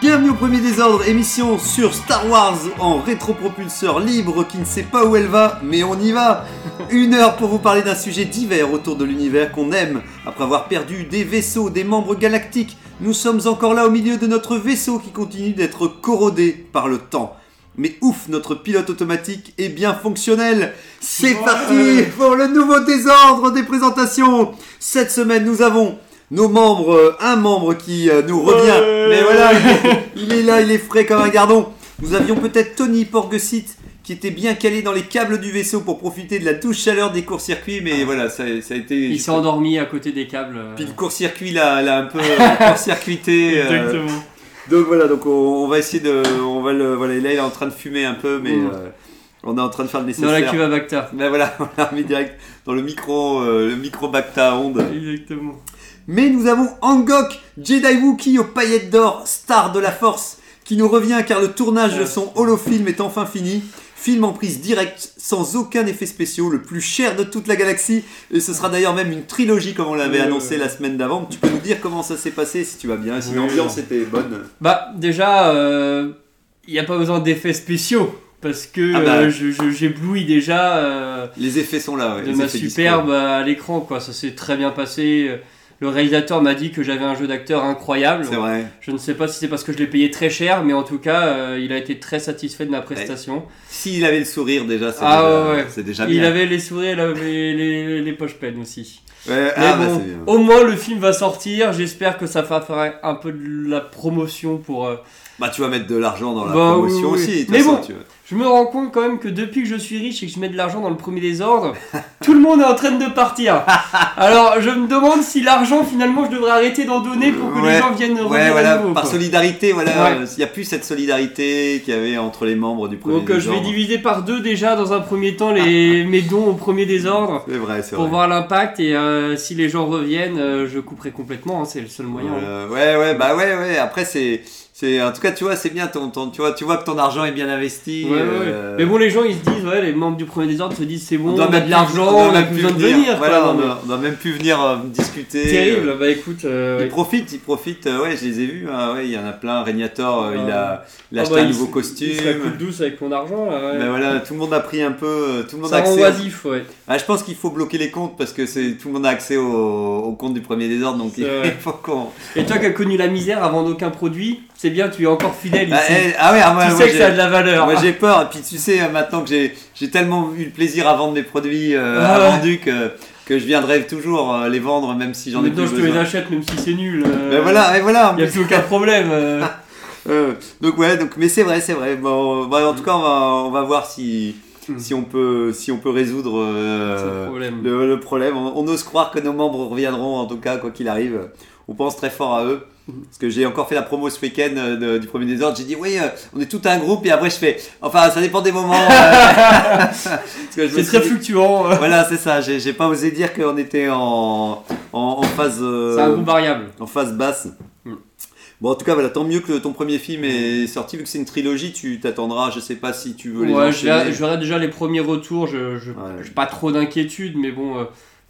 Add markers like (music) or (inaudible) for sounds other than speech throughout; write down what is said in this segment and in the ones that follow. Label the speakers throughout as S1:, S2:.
S1: Bienvenue au Premier Désordre, émission sur Star Wars en rétropropulseur libre qui ne sait pas où elle va, mais on y va Une heure pour vous parler d'un sujet divers autour de l'univers qu'on aime. Après avoir perdu des vaisseaux, des membres galactiques, nous sommes encore là au milieu de notre vaisseau qui continue d'être corrodé par le temps. Mais ouf, notre pilote automatique est bien fonctionnel C'est parti pour le nouveau désordre des présentations Cette semaine, nous avons nos membres, euh, un membre qui euh, nous revient, mais voilà, il est, là, il est frais comme un gardon. Nous avions peut-être Tony Porgesit qui était bien calé dans les câbles du vaisseau pour profiter de la douce chaleur des courts-circuits, mais voilà, ça, ça a été...
S2: Il s'est endormi à côté des câbles. euh.
S1: Puis le court-circuit l'a l'a un peu (laughs) court-circuité. euh,
S2: Exactement.
S1: donc voilà, donc on, on va essayer de, on va le, voilà, là il est en train de fumer un peu, mais
S2: Mm.
S1: euh, on est en train de faire le nécessaire.
S2: Dans la cuve à Bacta.
S1: Ben voilà, (laughs) on l'a remis direct dans le micro, euh, le micro Bacta à onde.
S2: Exactement.
S1: Mais nous avons Angok, Jedi Wookiee aux paillettes d'or, star de la Force, qui nous revient car le tournage de son holofilm est enfin fini. Film en prise directe, sans aucun effet spéciaux, le plus cher de toute la galaxie. Et ce sera d'ailleurs même une trilogie comme on l'avait
S2: Ouais,
S1: annoncé la semaine d'avant. Tu peux nous dire comment ça s'est passé si tu vas bien, si
S2: Oui,
S1: l'ambiance
S2: oui.
S1: était bonne.
S2: Bah, déjà, euh, il n'y a pas besoin d'effets spéciaux. Parce que
S1: Ah bah.
S2: euh, je- je- j'éblouis déjà euh,
S1: Les effets sont là, ouais,
S2: de
S1: les
S2: ma
S1: effets
S2: superbe à l'écran. quoi. Ça s'est très bien passé. Le réalisateur m'a dit que j'avais un jeu d'acteur incroyable.
S1: C'est vrai.
S2: Je ne sais pas si c'est parce que je l'ai payé très cher, mais en tout cas, euh, il a été très satisfait de ma prestation.
S1: S'il avait le sourire déjà, c'est
S2: Ah
S1: déjà,
S2: ouais,
S1: déjà
S2: Il
S1: bien.
S2: avait les sourires, il avait les, les poches pleines aussi.
S1: Ouais,
S2: Mais
S1: ah, bah,
S2: bon,
S1: bien.
S2: au moins le film va sortir. J'espère que ça va faire un peu de la promotion pour. euh,
S1: Bah, tu vas mettre de l'argent dans la
S2: Bah,
S1: promotion
S2: oui, oui.
S1: aussi.
S2: Mais
S1: façon,
S2: bon.
S1: tu.
S2: Je me rends compte quand même que depuis que je suis riche et que je mets de l'argent dans le premier désordre, (laughs) tout le monde est en train de partir. (laughs) Alors je me demande si l'argent finalement je devrais arrêter d'en donner pour que
S1: Ouais.
S2: les gens viennent revenir
S1: Ouais,
S2: à nouveau.
S1: par
S2: quoi.
S1: solidarité, voilà,
S2: Ouais.
S1: il n'y a plus cette solidarité qu'il y avait entre les membres du premier
S2: Donc euh, je vais
S1: désordre.
S2: diviser par deux déjà dans un premier temps les, (laughs) mes dons au premier désordre
S1: C'est vrai, c'est
S2: pour
S1: vrai.
S2: voir l'impact et euh, si les gens reviennent, euh, je couperai complètement, hein, c'est le seul moyen. hein.
S1: Euh, ouais, ouais, bah ouais, ouais. Après, c'est, c'est, en tout cas, tu vois, c'est bien. Ton, ton- tu vois, tu vois que ton argent est bien investi.
S2: Ouais, ouais,
S1: euh,
S2: Mais bon, les gens ils se disent, ouais, les membres du premier désordre se disent, c'est bon, on,
S1: doit
S2: a
S1: même
S2: de l'argent, on a
S1: même
S2: plus besoin de
S1: venir.
S2: quoi.
S1: Voilà, on,
S2: mais-
S1: doit, on doit même plus venir euh, discuter.
S2: Terrible,
S1: euh,
S2: bah écoute, euh,
S1: Ils
S2: ouais.
S1: profitent, ils profitent. ouais, je les ai vus. hein, ouais, il y en a plein. Régnator, il a, il a
S2: Ah
S1: acheté
S2: bah,
S1: un
S2: il
S1: nouveau costume.
S2: Il se la douce avec mon argent là, ouais.
S1: Mais voilà, tout le monde a pris un peu, tout le monde a
S2: Ça rend
S1: accès.
S2: oisif, ouais.
S1: Ah, je pense qu'il faut bloquer les comptes parce que c'est tout le monde a accès au, au compte du premier désordre, donc (laughs) il, faut qu'on.
S2: Et toi qui as connu la misère avant aucun produit, c'est bien, tu es encore fidèle
S1: Ah,
S2: ici.
S1: eh, ah ouais, ah, moi,
S2: tu
S1: moi,
S2: sais que ça a de la valeur.
S1: Moi j'ai peur, et puis tu sais euh, maintenant que j'ai tellement eu le plaisir à vendre mes produits euh,
S2: Ah
S1: à
S2: ouais.
S1: vendu que, que je viendrai toujours euh, les vendre même si j'en ai
S2: Maintenant,
S1: plus
S2: je te les
S1: besoin.
S2: achète même si c'est nul. euh,
S1: Mais voilà, et voilà.
S2: Il n'y a
S1: plus.
S2: aucun problème. (laughs)
S1: donc ouais, donc mais c'est vrai, c'est vrai. Bon, bah, en tout cas, on va, on va voir si
S2: Mm.
S1: si on peut si on peut résoudre euh,
S2: problème.
S1: le problème. On, on ose croire que nos membres reviendront en tout cas quoi qu'il arrive. On pense très fort à eux. Parce que j'ai encore fait la promo ce week-end euh, du premier désordre. J'ai dit oui, euh, on est tout un groupe et après je fais. Enfin, ça dépend des moments. euh, (laughs)
S2: C'est très
S1: dit-
S2: fluctuant. euh.
S1: Voilà, c'est ça. J'ai pas osé dire qu'on était en, en, en phase euh,
S2: C'est un groupe variable.
S1: en phase basse.
S2: Mm.
S1: Bon, en tout cas, voilà, tant mieux que ton premier film est sorti. Vu que c'est une trilogie, tu t'attendras. Je sais pas si tu veux les
S2: Ouais, je verrai, je verrai déjà les premiers retours. Je je-
S1: Ouais.
S2: j'ai pas trop d'inquiétude, mais bon, euh,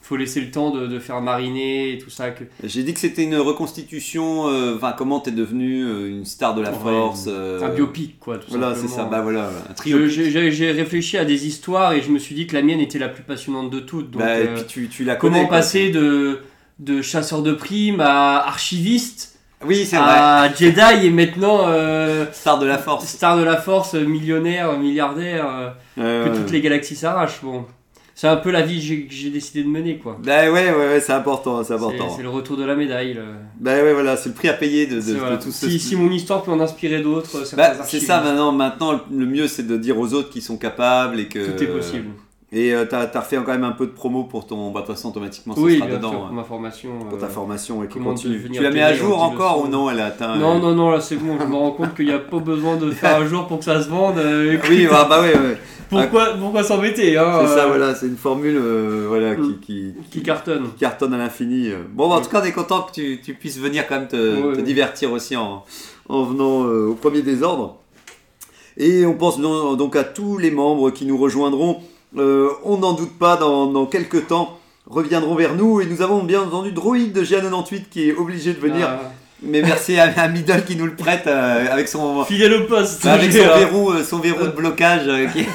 S2: faut laisser le temps de, de faire mariner et tout ça. Que...
S1: J'ai dit que c'était une reconstitution. euh, comment t'es devenu euh, une star de la
S2: Ouais,
S1: force. euh,
S2: Un biopic, quoi. Tout
S1: Voilà, c'est ça. Bah voilà, un trio.
S2: J'ai réfléchi à des histoires et je me suis dit que la mienne était la plus passionnante de toutes. Donc,
S1: Bah, et
S2: euh,
S1: puis tu, tu la connais.
S2: comment
S1: quoi.
S2: passer de, de chasseur de primes à archiviste
S1: Oui, c'est vrai.
S2: à Jedi et maintenant euh,
S1: Star de la force.
S2: star de la force, millionnaire, milliardaire, Euh, que toutes les galaxies s'arrachent. Bon, c'est un peu la vie que j'ai- décidé de mener, quoi.
S1: Bah ouais, ouais, ouais, c'est important, c'est important.
S2: c'est le retour de la médaille. le-
S1: Bah ouais, voilà, c'est le prix à payer de, de, tout ce
S2: si, si mon histoire peut en inspirer d'autres,
S1: Bah, c'est ça maintenant. Maintenant, le mieux c'est de dire aux autres qu'ils sont capables et que
S2: Tout est possible.
S1: Et euh, t'as as refait quand même un peu de promo pour ton. Bah, de toute façon, automatiquement, ça
S2: Oui,
S1: sera
S2: bien
S1: dedans.
S2: sûr,
S1: hein,
S2: pour ma formation.
S1: pour ta
S2: euh,
S1: formation et qui continue. Tu la mets à jour encore ou non Elle a atteint.
S2: Non,
S1: euh,
S2: non, non, là c'est bon, je me rends compte qu'il n'y a pas besoin de faire un jour pour que ça se vende. euh,
S1: Oui, bah, bah ouais, ouais.
S2: pourquoi pourquoi s'embêter hein,
S1: C'est ça,
S2: euh,
S1: voilà, c'est une formule voilà, qui, qui,
S2: Qui cartonne.
S1: qui cartonne à l'infini. Bon, bah, en tout cas, on est content que tu, tu puisses venir quand même te,
S2: Ouais,
S1: te divertir aussi en, en venant au premier désordre. Et on pense donc à tous les membres qui nous rejoindront. Euh, on n'en doute pas, dans, dans quelques temps, reviendront vers nous. Et nous avons bien entendu Droïde de GA98 qui est obligé de venir.
S2: Ah,
S1: Mais merci à, à Middle qui nous le prête euh, avec son,
S2: fidèle au poste.
S1: Bah, avec son (laughs)
S2: euh,
S1: verrou, son verrou de blocage qui,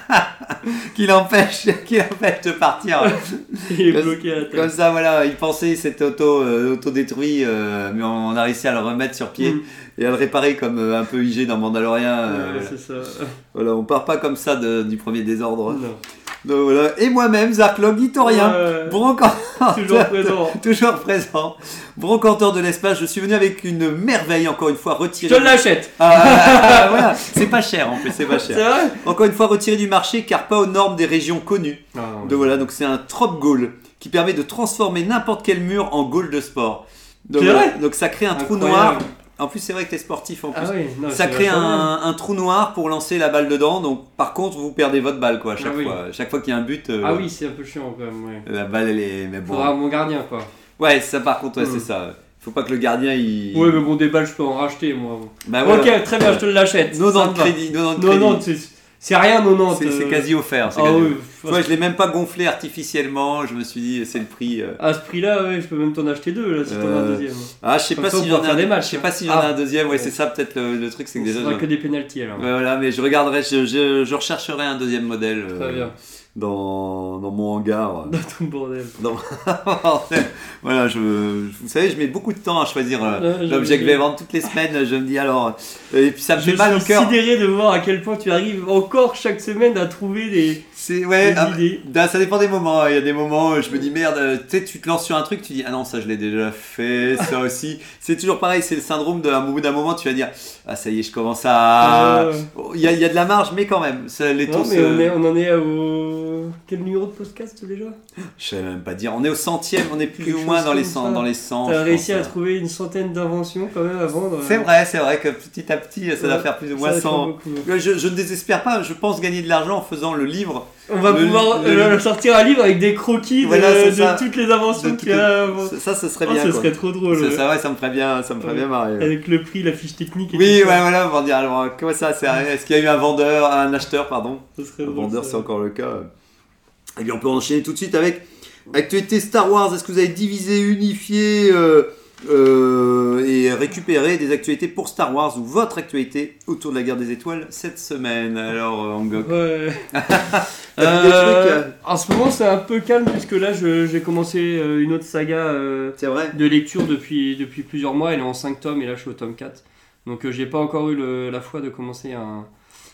S1: (laughs) (laughs) qui l'empêche, qui l'empêche de partir.
S2: Il est
S1: Comme-
S2: bloqué à la
S1: Comme ça, voilà, il pensait s'était auto, euh, auto-détruit, euh, mais on, on a réussi à le remettre sur pied
S2: Mm.
S1: et à le réparer comme euh, un peu IG dans Mandalorian. euh,
S2: Ouais, c'est ça.
S1: Voilà, on part pas comme ça de- du premier désordre.
S2: Non.
S1: Donc, voilà. Et moi-même, Zarklog, Itorien,
S2: Ouais,
S1: broncanteur,
S2: Toujours présent. (laughs)
S1: toujours présent, broncanteur de l'espace. Je suis venu avec une merveille, encore une fois,
S2: Je
S1: retirée.
S2: te l'achète.
S1: Ah, voilà, (laughs) c'est pas cher en plus, c'est pas cher.
S2: vrai?
S1: Encore une fois, retiré du marché car pas aux normes des régions connues.
S2: Non,
S1: Donc voilà, donc c'est un trop goal qui permet de transformer n'importe quel mur en goal de sport. Donc,
S2: C'est
S1: voilà,
S2: vrai
S1: donc ça crée un trou noir. En plus, c'est vrai que t'es sportif en plus.
S2: Ah oui, non,
S1: ça crée un, un trou noir pour lancer la balle dedans. Donc par contre, vous perdez votre balle quoi à chaque
S2: Ah oui.
S1: fois. Chaque fois qu'il y a un but, euh,
S2: Ah oui, c'est un peu chiant quand même, ouais.
S1: la balle elle est. Mais bon.
S2: Faudra mon gardien quoi.
S1: Ouais, ça par contre, ouais,
S2: Mm.
S1: c'est ça. Faut pas que le gardien il.
S2: Ouais, mais bon, des balles, je peux en racheter moi.
S1: Bah voilà.
S2: Ok, très bien, je te l'achète.
S1: Non,
S2: Ça
S1: non,
S2: me c'est rien, non, non.
S1: C'est
S2: euh,
S1: quasi offert. c'est
S2: Ah
S1: quasi
S2: oui,
S1: offert. Ouais, je l'ai même pas gonflé artificiellement. Je me suis dit, c'est le prix. euh.
S2: à ce prix-là, ouais, je peux même t'en acheter deux là si t'en as
S1: Euh,
S2: un deuxième.
S1: Ah, je sais
S2: Comme
S1: pas
S2: ça,
S1: si j'en ai un,
S2: des matchs,
S1: je sais
S2: hein.
S1: pas si j'en ai
S2: Ah.
S1: un deuxième. Ouais, c'est ça peut-être le, le truc, c'est que
S2: Ce
S1: déjà.
S2: sera
S1: je-
S2: que des pénalties alors.
S1: Ouais, voilà, mais je regarderai, je, je, je rechercherai un deuxième modèle euh,
S2: Très bien.
S1: dans, dans mon hangar. (laughs)
S2: Dans tout le bordel.
S1: voilà, je, vous savez, je mets beaucoup de temps à choisir euh, l'objet que je vais vendre toutes les semaines. Je me dis alors, euh, et puis ça me
S2: Je
S1: fait mal au
S2: suis
S1: cœur.
S2: sidéré de voir à quel point tu arrives encore chaque semaine à trouver des,
S1: C'est ouais, ah, bah, ça dépend des moments. Il y a des moments où je me dis merde, euh, tu sais, tu te lances sur un truc, tu dis ah non ça je l'ai déjà fait, ça (laughs) aussi. C'est toujours pareil, c'est le syndrome d'un bout d'un moment tu vas dire ah ça y est, je commence à.
S2: Euh,
S1: Oh, Il y, a, y a de la marge, mais quand même, ça, les
S2: non,
S1: taux
S2: mais
S1: se-
S2: on, est, on en est au. Quel numéro de podcast déjà
S1: Je sais même pas dire. On est au centième, on est plus
S2: Quelque
S1: ou moins dans les
S2: comme
S1: 100.
S2: ça.
S1: Dans les 100
S2: T'as réussi
S1: pense,
S2: à
S1: euh.
S2: trouver une centaine d'inventions quand même à vendre.
S1: C'est vrai, c'est vrai que petit à petit, ça doit
S2: Ouais,
S1: faire plus ou moins
S2: va faire
S1: 100.
S2: beaucoup.
S1: Je, je ne désespère pas, je pense gagner de l'argent en faisant le livre.
S2: On va
S1: Le-
S2: pouvoir
S1: le-
S2: euh, sortir un livre avec des croquis de,
S1: Voilà,
S2: toutes les inventions qu'il y a.
S1: Ça, ça serait
S2: Oh,
S1: bien.
S2: ça
S1: quoi.
S2: serait trop drôle.
S1: Ça,
S2: ouais.
S1: ça, ouais, ça me ferait bien, ça me ferait bien marrer.
S2: Avec le prix, la fiche technique et
S1: Oui,
S2: tout
S1: ouais, voilà, on va dire alors, comment ça Est-ce qu'il y a eu un vendeur, un acheteur, pardon? Un vendeur, c'est encore le cas. Et bien, on peut enchaîner tout de suite avec actualité Star Wars. Est-ce que vous avez divisé, unifié euh, euh, et récupéré des actualités pour Star Wars ou votre actualité autour de la guerre des étoiles cette semaine? Alors, euh, Angok.
S2: Ouais. (laughs) Euh, en ce moment, c'est un peu calme puisque là, j'ai commencé une autre saga
S1: vrai?
S2: de lecture depuis, depuis plusieurs mois. Elle est en 5 tomes et là, je suis au tome 4. Donc, j'ai pas encore eu le- la foi de commencer un,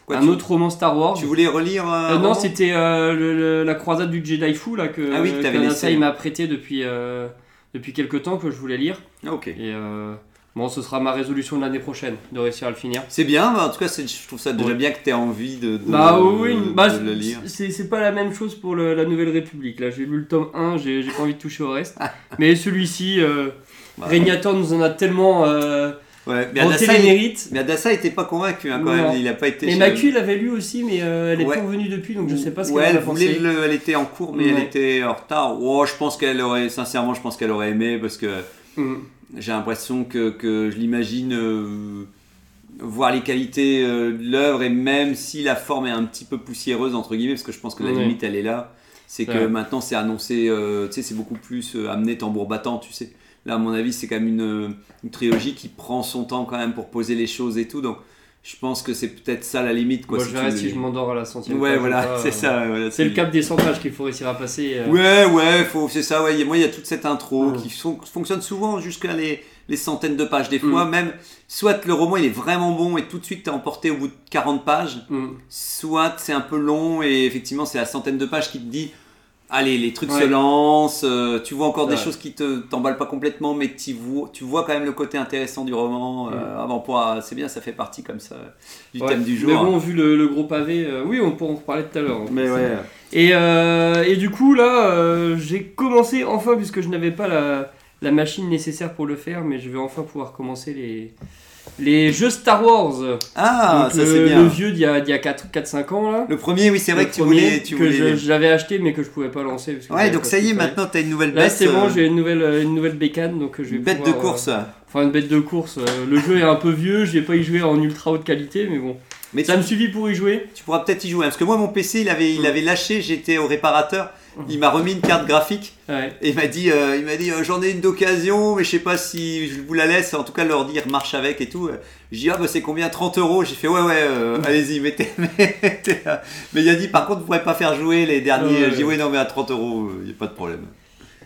S1: Quoi,
S2: un
S1: tu,
S2: autre roman Star Wars.
S1: tu voulais relire un
S2: Euh, non, c'était euh, la croisade du Jedi Fou là, que
S1: Ah oui, que
S2: m'a prêté depuis, euh, depuis quelques temps que je voulais lire.
S1: Ah, Ok.
S2: Et euh, bon, ce sera ma résolution de l'année prochaine de réussir à le finir.
S1: C'est bien, mais en tout cas, je trouve ça déjà
S2: Ouais.
S1: bien que tu aies envie de, de-
S2: Bah oui,
S1: de
S2: bah,
S1: le lire.
S2: c'est pas la même chose pour le- la Nouvelle République. Là, j'ai lu le tome 1, j'ai pas envie de toucher au reste. (laughs) Mais celui-ci, euh,
S1: Bah,
S2: Régnator nous en a tellement euh,
S1: ouais, mais Adassa,
S2: les mérites.
S1: mais Adassa était pas convaincu hein, quand même, il a pas été.
S2: Et Macu l'avait lu aussi, mais euh, elle est
S1: Ouais.
S2: pas revenue depuis, donc je sais pas ce qu'elle a pensé.
S1: le- elle était en cours, mais elle était en retard. Oh, je pense qu'elle aurait, sincèrement, je pense qu'elle aurait aimé parce que
S2: Mm.
S1: j'ai l'impression que, que je l'imagine euh, voir les qualités euh, de l'œuvre et même si la forme est un petit peu poussiéreuse entre guillemets, parce que je pense que la limite elle est là, c'est que maintenant c'est annoncé, tu sais, c'est beaucoup plus amené tambour battant, tu sais. Là, à mon avis, c'est quand même une, une trilogie qui prend son temps quand même pour poser les choses et tout, donc je pense que c'est peut-être ça la limite. Quoi,
S2: Moi,
S1: si
S2: je verrai si je m'endors à la centième.
S1: Ouais, voilà, c'est
S2: euh,
S1: ça. ouais, voilà,
S2: C'est le cap des 100 pages qu'il faut réussir à passer. euh.
S1: Ouais, ouais, faut, c'est ça, ouais. Moi, il y a toute cette intro
S2: Mm.
S1: qui fon- fonctionne souvent jusqu'à les, les centaines de pages. Des fois,
S2: Mm.
S1: même, soit le roman il est vraiment bon et tout de suite t'es emporté au bout de 40 pages,
S2: Mm.
S1: soit c'est un peu long et effectivement c'est la centaine de pages qui te dit allez, les trucs
S2: Ouais.
S1: se lancent, euh, tu vois encore des choses qui te t'emballent pas complètement, mais tu vois, tu vois quand même le côté intéressant du roman. euh, avant pour, c'est bien, ça fait partie comme ça du
S2: Ouais.
S1: thème du jour.
S2: Mais bon, vu le, le gros pavé, euh, oui, on pourra en reparler tout à l'heure. hein.
S1: Mais ouais.
S2: Et, et du coup, là, j'ai commencé enfin, puisque je n'avais pas la, la machine nécessaire pour le faire, mais je vais enfin pouvoir commencer les, les jeux Star Wars.
S1: Ah,
S2: Donc,
S1: ça
S2: le,
S1: c'est bien.
S2: le vieux d'il y a, d'il y a 4-5 ans, là.
S1: Le premier, oui, c'est vrai
S2: Le
S1: que tu
S2: premier
S1: voulais. Tu
S2: que
S1: voulais...
S2: je- j'avais acheté, mais que je pouvais pas lancer. parce que
S1: Ouais,
S2: j'avais
S1: donc
S2: pas
S1: ça y est, maintenant t'as une nouvelle
S2: Là,
S1: bête.
S2: c'est bon,
S1: euh,
S2: j'ai une nouvelle, euh, une nouvelle bécane, donc euh, je vais
S1: une bête de
S2: pouvoir, euh,
S1: course.
S2: Enfin, une bête de course. euh, le jeu est un peu vieux, je vais pas y jouer en ultra haute qualité, mais bon.
S1: Mais tu,
S2: Ça me suffit pour y jouer.
S1: tu pourras peut-être y jouer. hein, Parce que moi, mon PC, il avait, il
S2: Mm.
S1: avait lâché, j'étais au réparateur. Il m'a remis une carte graphique
S2: Ouais.
S1: et il m'a dit, euh, il m'a dit euh, j'en ai une d'occasion, mais je sais pas si je vous la laisse. En tout cas, l'ordi il marche avec et tout. J'ai dit, ah bah c'est combien? 30 euros? J'ai fait, ouais, ouais, euh, allez-y, mettez. (laughs) mettez, mais il a dit, par contre, vous pourrez pas faire jouer les derniers. J'ai dit,
S2: ouais.
S1: ouais, non, mais à 30 euros, il n'y a pas de problème.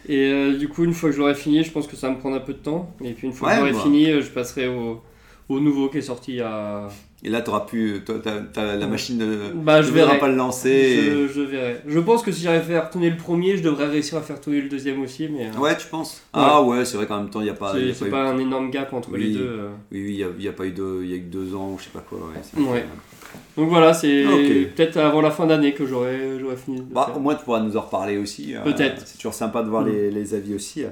S2: Et du coup, une fois que je l'aurai fini, je pense que ça va me prendre un peu de temps. Et puis une fois
S1: Ouais,
S2: que j'aurai
S1: bah.
S2: fini, je passerai au, au nouveau qui est sorti il y a.
S1: Et là, t'auras pu, toi, t'as- t'as- la
S2: Ouais.
S1: machine ne
S2: Bah, je verrai.
S1: pas le lancer. et-
S2: Je, verrai. Je pense que si j'arrive à faire tourner le premier, je devrais réussir à faire tourner le deuxième aussi. Mais euh,
S1: Ouais, tu penses? Ah ouais, c'est vrai qu'en même temps, il n'y a pas.
S2: c'est
S1: pas eu-
S2: pas un énorme gap entre
S1: Oui.
S2: les deux. euh.
S1: Oui, oui, il n'y a, a pas eu de, il y a eu deux ans ou je sais pas quoi. Ouais.
S2: Donc voilà, c'est
S1: Ok.
S2: peut-être avant la fin d'année que j'aurai fini. de
S1: Bah,
S2: faire.
S1: au moins, tu pourras nous en reparler aussi. euh,
S2: Peut-être.
S1: c'est toujours sympa de voir
S2: Mm.
S1: les, les avis aussi.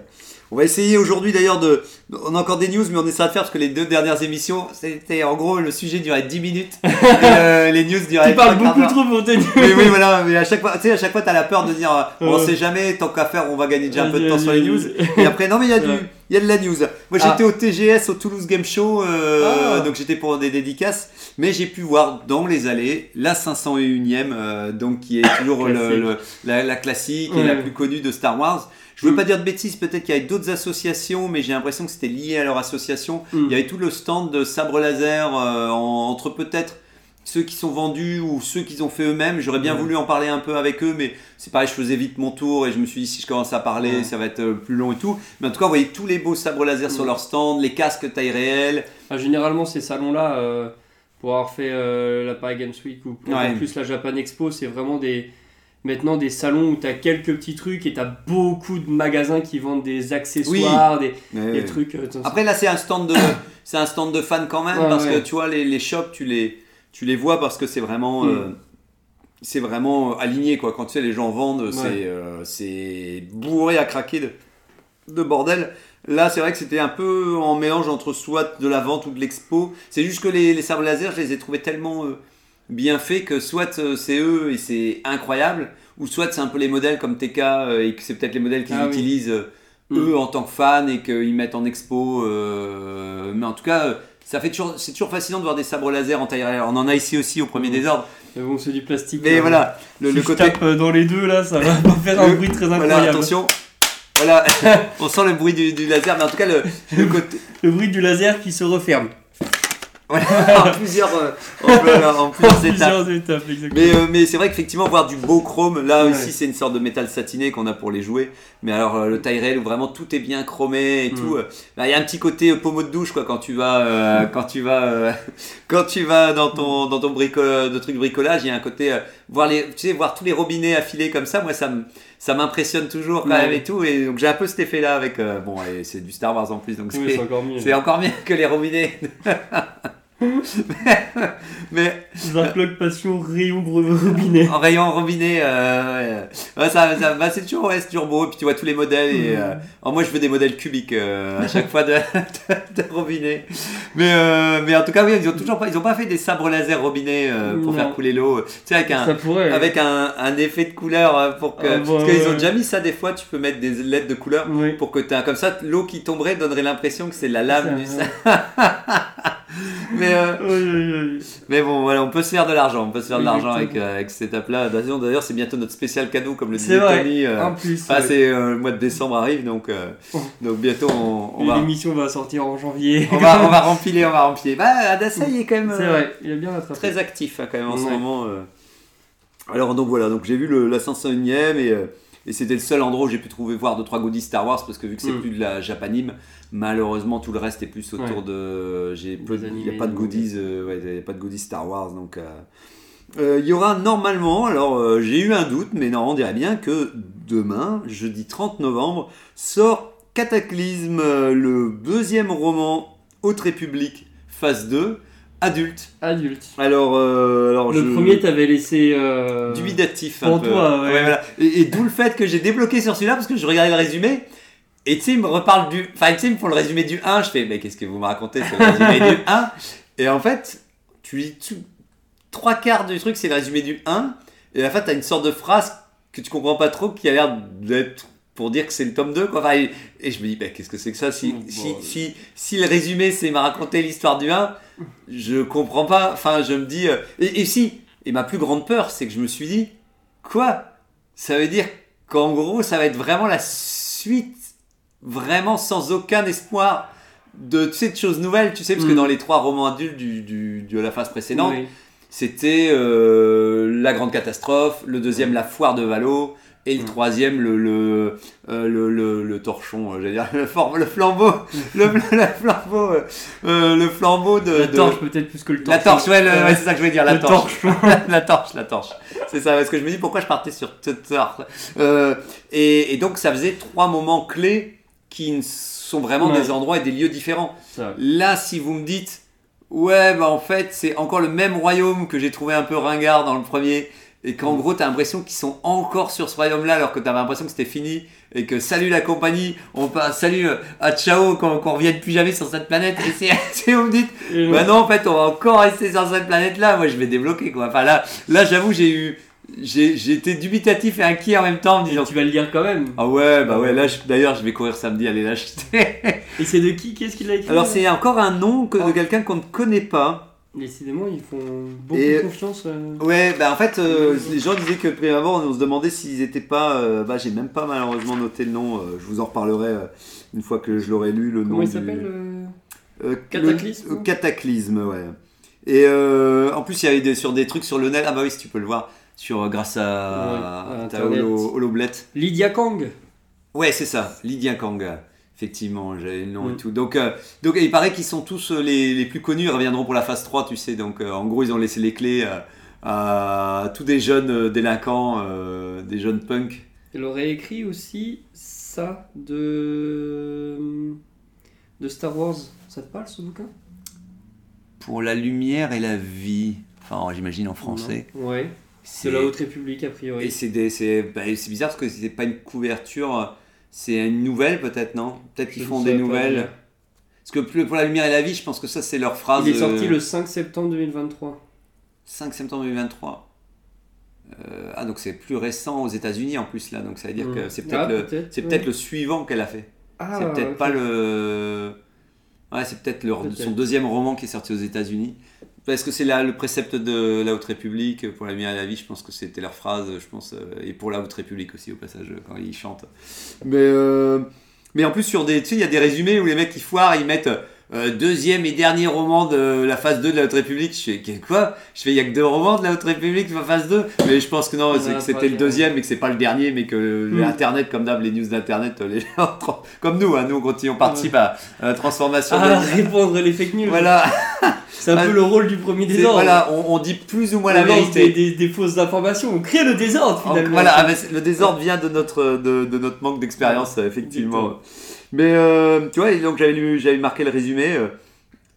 S1: On va essayer aujourd'hui d'ailleurs de. On a encore des news, mais on essaiera de faire parce que les deux dernières émissions, c'était en gros le sujet durait 10 minutes. et, euh, les news duraient.
S2: Tu parles beaucoup trop pour tes
S1: Mais oui, voilà, mais à chaque fois, tu sais, à chaque fois, t'as la peur de dire, (laughs) on sait jamais, tant qu'à faire, on va gagner déjà un peu de temps sur les news. Et après, non, mais il y a du, il y a de la news. Moi,
S2: Ah.
S1: j'étais au TGS, au Toulouse Game Show, euh,
S2: Ah.
S1: donc j'étais pour des dédicaces, mais j'ai pu voir dans les allées la 501ème, euh, donc qui est toujours le,
S2: Classique.
S1: le- la, la classique et
S2: Ouais.
S1: la plus connue de Star Wars. Je veux
S2: Mm.
S1: pas dire de bêtises, peut-être qu'il y avait d'autres associations, mais j'ai l'impression que c'était lié à leur association.
S2: Mm.
S1: Il y avait tout le stand de sabre laser euh, en- entre peut-être ceux qui sont vendus ou ceux qu'ils ont fait eux-mêmes. J'aurais bien
S2: Ouais.
S1: voulu en parler un peu avec eux, mais c'est pareil, je faisais vite mon tour et je me suis dit si je commence à parler,
S2: Ouais.
S1: ça va être euh, plus long et tout. Mais en tout cas, vous voyez tous les beaux sabres laser sur
S2: Mm.
S1: leur stand, les casques taille réelle.
S2: Ah, généralement, ces salons-là, euh, pour avoir fait euh, la Paris Games Week ou encore
S1: Ouais.
S2: plus la Japan Expo, c'est vraiment des maintenant des salons où tu as quelques petits trucs et tu as beaucoup de magasins qui vendent des accessoires, des, trucs. euh,
S1: Après là, c'est un stand de, (coughs) c'est un stand de fans quand même
S2: Ouais,
S1: parce
S2: ouais.
S1: que tu vois les, les shops, tu les, tu les vois parce que c'est vraiment,
S2: Mm.
S1: euh, c'est vraiment aligné quoi. Quand tu sais les gens vendent, c'est, euh, c'est bourré à craquer de, de bordel. Là, c'est vrai que c'était un peu en mélange entre soit de la vente ou de l'expo. C'est juste que les, les sabres laser, je les ai trouvés tellement euh, bien faits que soit euh, c'est eux et c'est incroyable, ou soit c'est un peu les modèles comme TK euh, et que c'est peut-être les modèles qu'ils
S2: Ah
S1: utilisent euh,
S2: Mm.
S1: eux en tant que fans et qu'ils mettent en expo. euh, mais en tout cas, ça fait toujours, c'est toujours fascinant de voir des sabres laser en taille. On en a ici aussi au premier
S2: Mm.
S1: désordre.
S2: Mais bon, c'est du plastique.
S1: Mais voilà, le,
S2: si
S1: le
S2: je
S1: côté.
S2: tape dans les deux, là, ça va (laughs) pas faire un bruit très
S1: Voilà,
S2: incroyable.
S1: attention. Voilà, (laughs) on sent le bruit du, du laser, mais en tout cas, le, le (laughs) côté.
S2: Le bruit du laser qui se referme.
S1: Voilà, (laughs) en plusieurs, euh, en, (laughs) voilà, en plusieurs étapes.
S2: Plusieurs étapes, exactement.
S1: Mais, euh, mais c'est vrai qu'effectivement, voir du beau chrome, là
S2: Ouais.
S1: aussi, c'est une sorte de métal satiné qu'on a pour les jouer. Mais alors, euh, le réel où vraiment tout est bien chromé et
S2: Mm.
S1: tout. euh, bah, Il y a un petit côté pommeau de douche, quoi, quand tu vas, euh, quand tu vas, (laughs) quand tu vas dans ton, dans ton brico, de truc bricolage, il y a un côté, voir les, tu sais, voir tous les robinets affilés comme ça, moi, ça me, ça m'impressionne toujours quand
S2: Ouais.
S1: même et tout. Et donc, j'ai un peu cet effet-là avec, euh, bon, et c'est du Star Wars en plus, donc
S2: Oui,
S1: c'est,
S2: encore mieux.
S1: c'est encore mieux que les robinets. (laughs) (laughs) mais,
S2: Zarklog Passion Rayon Robinet.
S1: En rayon robinet, euh, ouais. Ouais, ça, ça- bah, c'est toujours, ouais, c'est toujours beau. Et puis tu vois tous les modèles. Et, euh, alors moi, je veux des modèles cubiques euh, à chaque fois de, (laughs) de, de robinet. Mais, euh, mais en tout cas, oui, ils ont toujours pas, ils ont pas fait des sabres laser robinet euh, pour
S2: Non.
S1: faire couler l'eau. Tu sais, avec un,
S2: Ça pourrait.
S1: avec un, un effet de couleur euh, pour que.
S2: Ah, bah,
S1: parce qu'ils ont déjà mis ça des fois. Tu peux mettre des lettres de couleur
S2: Oui.
S1: pour que un- comme ça, l'eau qui tomberait donnerait l'impression que c'est la lame du. (laughs) (laughs) Mais euh,
S2: Oui, oui, oui.
S1: mais bon, voilà, on peut se faire de l'argent, on peut se faire de l'argent avec, euh, avec cette étape-là. D'ailleurs, c'est bientôt notre spécial cadeau, comme le disait. Tony. euh,
S2: En plus,
S1: ah, c'est le mois de décembre arrive, donc,
S2: Oh.
S1: donc bientôt on, on
S2: Et
S1: va,
S2: l'émission va sortir en janvier.
S1: on va, on va (laughs) rempiler, on va rempiler. Bah, Adassa, il est quand même
S2: C'est vrai, il a bien
S1: très actif hein, quand même en ce moment. Alors donc voilà, donc j'ai vu le, la 501ème et, euh, et c'était le seul endroit où j'ai pu trouver voir 2-3 goodies Star Wars parce que vu que c'est
S2: Mm.
S1: plus de la japanime, malheureusement tout le reste est plus autour
S2: Ouais.
S1: de. j'ai Il n'y a pas de goodies, euh, ouais, il y a pas de goodies Star Wars donc. euh, Euh, Il y aura normalement, alors euh, j'ai eu un doute, mais non, on dirait bien que demain, jeudi 30 novembre, sort Cataclysme, le deuxième roman Haute République, phase 2, adulte.
S2: Adulte.
S1: Alors, euh, alors
S2: Le
S1: je-
S2: premier t'avais laissé. euh,
S1: dubitatif un
S2: pour
S1: peu.
S2: toi, ouais.
S1: voilà. Et, et d'où le fait que j'ai débloqué sur celui-là parce que je regardais le résumé. Et tu sais, ils me reparlent du. Enfin, tu sais, ils me font le résumé du 1. Je fais, mais qu'est-ce que vous me racontez C'est le résumé du 1. Et en fait, tu lis tout- trois quarts du truc, c'est le résumé du 1. Et à la fin, tu as une sorte de phrase que tu comprends pas trop qui a l'air d'être pour dire que c'est le tome 2. Quoi. Enfin, et, et je me dis, bah, qu'est-ce que c'est que ça? Si,
S2: Bon,
S1: si,
S2: bon.
S1: si, si le résumé, c'est m'a raconté l'histoire du 1, je comprends pas. Enfin, je me dis. euh, et, et si, et ma plus grande peur, c'est que je me suis dit, quoi? Ça veut dire qu'en gros, ça va être vraiment la suite, vraiment sans aucun espoir de, tu sais, de choses nouvelles, tu sais, parce que
S2: Mm.
S1: dans les trois romans adultes du, du- de la phase précédente,
S2: oui.
S1: c'était euh, la grande catastrophe, le deuxième la foire de Valo, et le
S2: Mm.
S1: troisième le le, euh, le, le, le torchon, euh, j'allais dire (laughs) le, for- le flambeau, le, le flambeau, euh, le flambeau de
S2: La
S1: de-
S2: torche peut-être plus que le torche.
S1: la torche, ouais, c'est ça que je voulais dire, la torche.
S2: torchon. (laughs)
S1: la torche, la torche. C'est ça, parce que je me dis pourquoi je partais sur torche. Euh, et, et donc ça faisait trois moments clés qui sont vraiment
S2: Ouais.
S1: des endroits et des lieux différents. Là, si vous me dites, ouais, bah en fait, c'est encore le même royaume que j'ai trouvé un peu ringard dans le premier, et qu'en gros, t'as l'impression qu'ils sont encore sur ce royaume-là, alors que t'avais l'impression que c'était fini, et que salut la compagnie, on passe, salut euh, à ciao, qu'on qu'on revienne plus jamais sur cette planète, et c'est, (laughs) vous me dites, bah non, en fait, on va encore rester sur cette planète-là. Moi, je vais débloquer, quoi. Enfin, là, là j'avoue, j'ai eu. Été dubitatif et inquiet en même temps en me disant.
S2: tu vas le lire quand même.
S1: Ah ouais, bah ouais, là, d'ailleurs, je vais courir samedi aller l'acheter.
S2: Et c'est de qui? Qu'est-ce qu'il a écrit?
S1: Alors, c'est encore un nom que- de
S2: Oh.
S1: quelqu'un qu'on ne connaît pas.
S2: Décidément, ils font beaucoup
S1: Et-
S2: confiance. euh.
S1: Ouais, bah en fait, euh, les gens disaient que prime abord, on se demandait s'ils étaient pas. euh, bah, j'ai même pas malheureusement noté le nom. euh, je vous en reparlerai une fois que je l'aurai lu, le nom
S2: Comment il
S1: du-
S2: s'appelle Cataclysme,
S1: le- Cataclysme, ouais. Et en plus, il y avait des, sur des trucs sur le net. Ah bah oui, si tu peux le voir. Sur, grâce à,
S2: Ouais, à
S1: holo.
S2: Lydia Kang.
S1: Ouais, c'est ça. Lydia Kang. Effectivement, j'avais le nom et
S2: Mm.
S1: tout. Donc, euh, donc il paraît qu'ils sont tous euh, les, les plus connus. Ils reviendront pour la phase 3, tu sais. Donc, euh, en gros, ils ont laissé les clés euh, à tous des jeunes délinquants, des jeunes punks.
S2: Elle aurait écrit aussi ça de de Star Wars. Ça te parle ce bouquin?
S1: Pour la lumière et la vie. Enfin, j'imagine en français.
S2: Non. Ouais.
S1: C'est
S2: la Haute République a priori.
S1: Et c'est bah, c'est bizarre parce que c'est pas une couverture, c'est une nouvelle peut-être, non? Peut-être qu'ils font des nouvelles. Parce que pour la lumière et la vie, je pense que ça c'est leur phrase.
S2: Il est sorti
S1: euh,
S2: le 5 septembre 2023.
S1: 5 septembre 2023. Euh, ah donc c'est plus récent aux États-Unis en plus là, donc ça veut dire que
S2: Mm.
S1: c'est peut-être
S2: Ah,
S1: le,
S2: peut-être,
S1: c'est
S2: ouais.
S1: peut-être le suivant qu'elle a fait.
S2: Ah,
S1: c'est peut-être pas le. Ouais, c'est Peut-être. son deuxième roman qui est sorti aux États-Unis. Parce que c'est là le précepte de la Haute République pour la lumière et la vie, je pense que c'était leur phrase, je pense, euh, et pour la Haute République aussi au passage quand ils chantent. Mais, euh, mais en plus sur des, tu sais, il y a des résumés où les mecs ils foirent, ils mettent euh, deuxième et dernier roman de la phase 2 de la Haute République. Je fais quoi? Je fais il y a que deux romans de la Haute République la phase 2 Mais je pense que non,
S2: On
S1: c'est que c'était le deuxième et que c'est pas le dernier, mais que
S2: Hmm.
S1: l'internet comme d'hab, les news d'internet, les (laughs) gens comme nous, hein, nous on continue, on participe à, à la transformation.
S2: Ah,
S1: de-
S2: répondre les fake news.
S1: Voilà, (laughs)
S2: C'est un
S1: Ah,
S2: peu le rôle du premier désordre.
S1: voilà, on, on dit plus ou moins la
S2: On lance
S1: vérité.
S2: Des, des- des fausses informations. On crée le désordre finalement.
S1: voilà, ah, le désordre vient de notre, de, de notre manque d'expérience, euh, effectivement. Mais euh, tu vois, donc j'avais j'avais marqué le résumé. euh,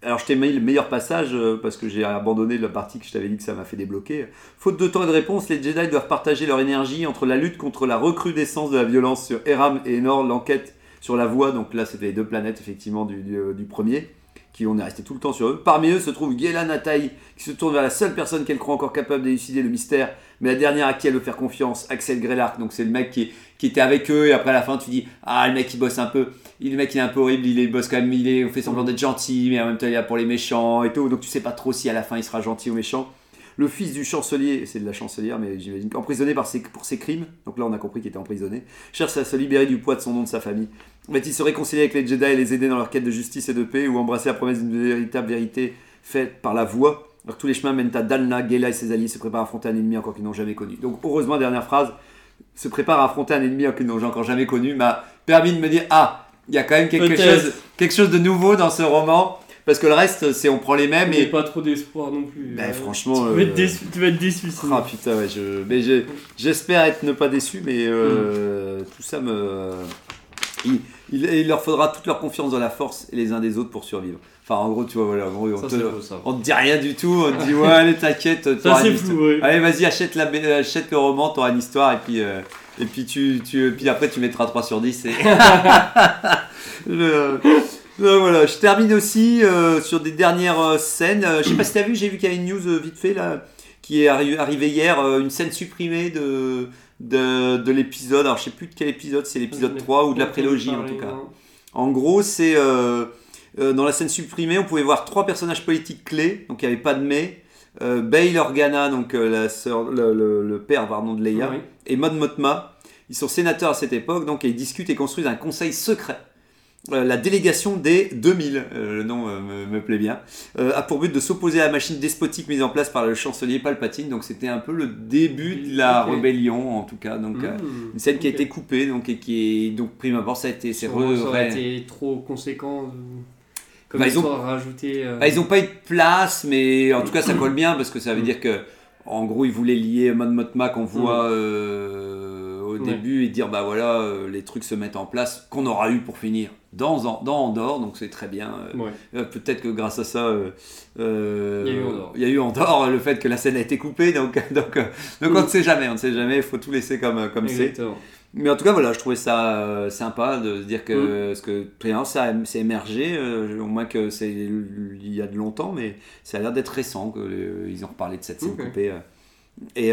S1: alors je t'ai mis le meilleur passage euh, parce que j'ai abandonné la partie que je t'avais dit que ça m'a fait débloquer. Faute de temps et de réponse, les Jedi doivent partager leur énergie entre la lutte contre la recrudescence de la violence sur Eram et Enor, l'enquête sur la voie. Donc là, c'était les deux planètes effectivement du, du premier. Qui on est resté tout le temps sur eux. Parmi eux se trouve Gela Natai, qui se tourne vers la seule personne qu'elle croit encore capable d'élucider le mystère, mais la dernière à qui elle veut faire confiance, Axel Greylark. Donc c'est le mec qui, qui était avec eux, et après à la fin tu dis Ah, le mec il bosse un peu, il, le mec il est un peu horrible, il, bosse quand même, il fait semblant d'être gentil, mais en même temps il est là pour les méchants et tout. Donc tu sais pas trop si à la fin il sera gentil ou méchant. Le fils du chancelier, c'est de la chancelière, mais j'imagine par ses, pour ses crimes, donc là on a compris qu'il était emprisonné, cherche à se libérer du poids de son nom de sa famille. Va-t-il se réconcilier avec les Jedi et les aider dans leur quête de justice et de paix, ou embrasser la promesse d'une véritable vérité faite par la voix Alors tous les chemins mènent à Dalna, Gela et ses alliés se préparent à affronter un ennemi encore qu'ils n'ont jamais connu. Donc heureusement, dernière phrase, se prépare à affronter un ennemi qu'ils n'ont encore jamais connu, m'a permis de me dire, ah, il y a quand même quelque chose, quelque chose de nouveau dans ce roman. Parce que le reste, c'est on prend les mêmes et.
S2: pas trop d'espoir non plus.
S1: Bah,
S2: Euh,
S1: franchement,
S2: Tu vas être
S1: euh,
S2: déçu. Tu vas être déçu sinon.
S1: Ah putain, ouais, je... mais je- j'espère être ne pas déçu, mais euh, tout ça me. Il, il- il leur faudra toute leur confiance dans la force et les uns des autres pour survivre. Enfin, en gros, tu vois, voilà, en gros, on,
S2: Ça,
S1: te, on te dit rien du tout, on te dit, ouais, allez, t'inquiète,
S2: ouais.
S1: Allez, vas-y, achète, la, B- achète le roman, t'auras une histoire, et puis, euh, et puis, tu, tu, puis après, tu mettras 3 sur 10. Et... (laughs) Je- Donc, voilà, je termine aussi euh, sur des dernières euh, scènes. Euh, je sais pas si t'as vu, j'ai vu qu'il y a une news euh, vite fait là, qui est arri- arrivée hier, euh, une scène supprimée de, de, de l'épisode. Alors, je sais plus de quel épisode, c'est l'épisode 3 ou de la prélogie en tout cas. En gros, c'est euh, euh, dans la scène supprimée, on pouvait voir trois personnages politiques clés. Donc il n'y avait pas de mais. Euh, Bail Organa, donc euh, la sœur, le, le- le père pardon, de Leia,
S2: Oui.
S1: et Mod Motma. Ils sont sénateurs à cette époque, donc et ils discutent et construisent un conseil secret. Euh, la délégation des 2000, euh, le nom euh, me, me plaît bien, euh, a pour but de s'opposer à la machine despotique mise en place par le chancelier Palpatine. Donc c'était un peu le début de la rébellion, en tout cas. Donc
S2: Mmh,
S1: une scène qui a été coupée, donc et qui est donc prime abord ça a été c'est
S2: Ça
S1: re-
S2: aurait été trop conséquent. Comme
S1: Bah,
S2: ils
S1: ont-
S2: ont rajouté. euh,
S1: Bah, ils n'ont pas eu de place, mais en tout cas ça colle bien parce que ça veut
S2: Mm.
S1: dire que en gros ils voulaient lier Mon Motma qu'on voit
S2: Mm.
S1: Au
S2: Ouais.
S1: début et dire bah voilà euh, les trucs se mettent en place qu'on aura eu pour finir dans, en- dans Andorre donc c'est très bien. euh,
S2: Ouais.
S1: euh, Peut-être que grâce à ça euh, euh,
S2: Il y a eu Andorre.
S1: il y a eu Andorre, le fait que la scène a été coupée donc (laughs) donc donc on
S2: Mm.
S1: ne sait jamais on ne sait jamais il faut tout laisser comme comme c'est. Mais en tout cas, voilà, je trouvais ça sympa de se dire
S2: Mm.
S1: que, ce que ça a- c'est émergé, au moins que c'est il y a de longtemps, mais ça a l'air d'être récent qu'ils ont reparlé de cette scène coupée. Et,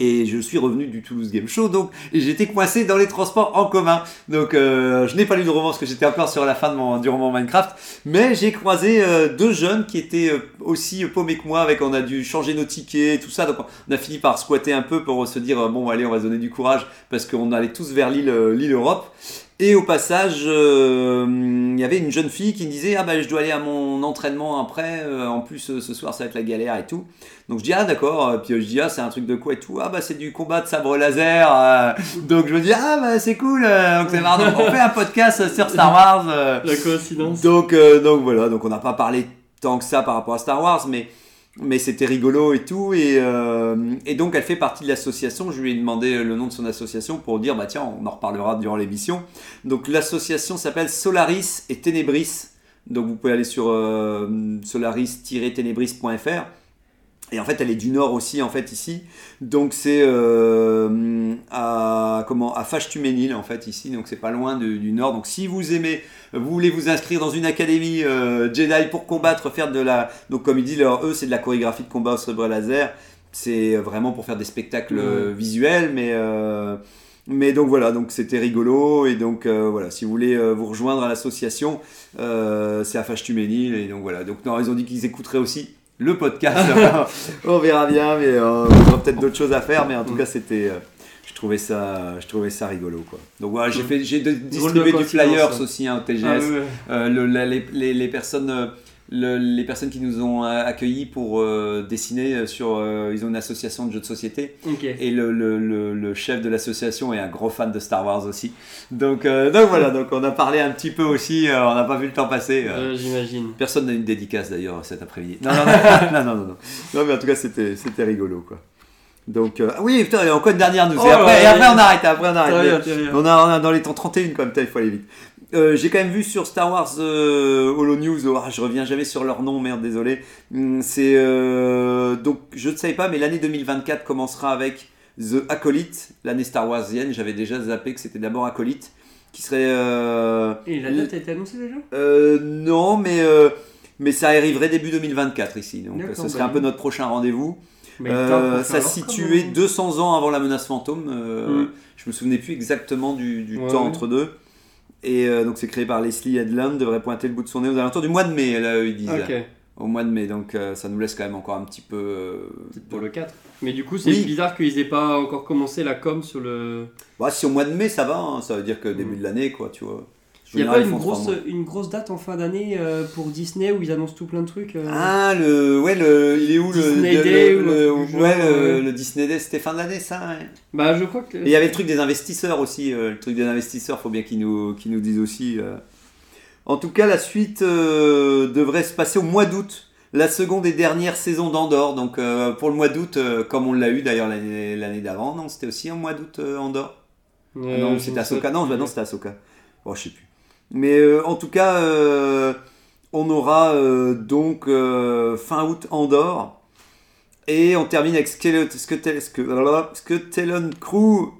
S1: et je suis revenu du Toulouse Game Show, donc j'étais coincé dans les transports en commun. Donc euh, je n'ai pas lu de roman parce que j'étais encore sur la fin de mon, du roman Minecraft, mais j'ai croisé euh, deux jeunes qui étaient euh, aussi paumés que moi, avec on a dû changer nos tickets, tout ça. Donc on a fini par squatter un peu pour se dire euh, bon allez on va se donner du courage parce qu'on allait tous vers l'île l'île Europe. Et au passage, euh, il y avait une jeune fille qui me disait Ah bah je dois aller à mon entraînement après, euh, en plus euh, ce soir ça va être la galère et tout. Donc je dis Ah d'accord, puis je dis Ah c'est un truc de quoi et tout. Ah bah c'est du combat de sabre laser. Donc je me dis Ah bah c'est cool, donc c'est marrant. On fait un podcast sur Star Wars.
S2: La coïncidence.
S1: Donc, donc voilà, donc on n'a pas parlé tant que ça par rapport à Star Wars, mais, mais c'était rigolo et tout. Et, euh, et donc elle fait partie de l'association. Je lui ai demandé le nom de son association pour dire, bah tiens, on en reparlera durant l'émission. Donc l'association s'appelle Solaris et Ténébris. Donc vous pouvez aller sur euh, solaris-ténébris.fr. Et en fait, elle est du nord aussi, en fait, ici. Donc, c'est euh, à, comment, à Fâche-Tuménil, en fait, ici. Donc, c'est pas loin du nord. Donc, si vous aimez, vous voulez vous inscrire dans une académie euh, Jedi pour combattre, faire de la. Donc, comme il dit, leur, eux, c'est de la chorégraphie de combat au sabre laser. C'est vraiment pour faire des spectacles euh, visuels, mais. euh, mais donc voilà, donc c'était rigolo et donc euh, voilà, si vous voulez euh, vous rejoindre à l'association, euh, c'est à Fâche-Tuménil et donc voilà. Donc non, ils ont dit qu'ils écouteraient aussi le podcast. (laughs) on verra bien, mais euh, on aura peut-être d'autres choses à faire, mais en tout cas c'était, euh, je trouvais ça, je trouvais ça rigolo quoi. Donc voilà, j'ai fait, j'ai distribué du flyers
S2: ça.
S1: aussi hein, au TGS.
S2: Ah, ouais.
S1: Euh, le- la- les, les- les personnes, euh, le- les personnes qui nous ont accueillis pour euh, dessiner euh, sur, euh, ils ont une association de jeux de société. Et le, le- chef de l'association est un gros fan de Star Wars aussi. Donc, euh, donc voilà, donc on a parlé un petit peu aussi, on n'a pas vu le temps passer.
S2: J'imagine.
S1: Personne n'a une dédicace d'ailleurs cet après-midi. Non, non, non, (laughs) non, non, non, non. Non, mais en tout cas, c'était, rigolo quoi. Donc, euh, ah oui, putain, il y a encore une dernière news.
S2: Oh,
S1: et, après,
S2: ouais,
S1: et après,
S2: ouais.
S1: on arrête, après, on arrête.
S2: Rien.
S1: on, a, on a dans les temps 31 quand même, il faut aller vite. Euh, j'ai quand même vu sur Star Wars euh, Holo News, oh, je reviens jamais sur leur nom, merde, désolé. Hum, C'est euh, donc je ne savais pas, mais l'année 2024 commencera avec The Acolyte, l'année Star Warsienne. J'avais déjà zappé que c'était d'abord Acolyte, qui serait. euh,
S2: Et la date a été annoncée déjà?
S1: Euh, non, mais euh, mais ça arriverait début 2024 ici, donc ce serait
S2: bah,
S1: un peu notre prochain rendez-vous. Euh, ça se situait
S2: hein.
S1: 200 ans avant la menace fantôme. euh,
S2: Mm.
S1: Je me souvenais plus exactement du, du
S2: Ouais,
S1: temps
S2: ouais.
S1: entre deux. Et euh, donc c'est créé par Leslie Headland, devrait pointer le bout de son nez aux alentours du mois de mai, là, eux, ils disent.
S2: Ok,
S1: Au mois de mai, donc euh, ça nous laisse quand même encore un petit peu. euh,
S2: peut-être pour le 4. Mais du coup, c'est
S1: Oui.
S2: bizarre qu'ils aient pas encore commencé la com sur le.
S1: Ouais, si au mois de mai ça va, hein, ça veut dire que début de l'année, quoi, tu vois.
S2: Il n'y a pas une grosse, une grosse date en fin d'année euh, pour Disney où ils annoncent tout plein de trucs euh,
S1: Ah, le. Ouais, le. Il est où
S2: Disney
S1: le.
S2: Day
S1: le,
S2: ou
S1: le- ouais, le,
S2: ouais.
S1: le Disney Day, c'était fin d'année, ça, ouais.
S2: Bah, je crois que.
S1: Il y avait le truc des investisseurs aussi, euh, le truc des investisseurs, faut bien qu'ils nous, qu'ils nous disent aussi. En tout cas, la suite devrait se passer au mois d'août. La seconde et dernière saison d'Andorre. Donc pour le mois d'août, comme on l'a eu d'ailleurs l'année d'avant, non C'était aussi en mois d'août Andorre Ah Non, c'était Ahsoka. Non, bah non, c'était Ahsoka. Oh, je sais plus. Mais euh, en tout cas, euh, on aura euh, donc fin août Andorre. Et on termine avec Skeleton, Crew.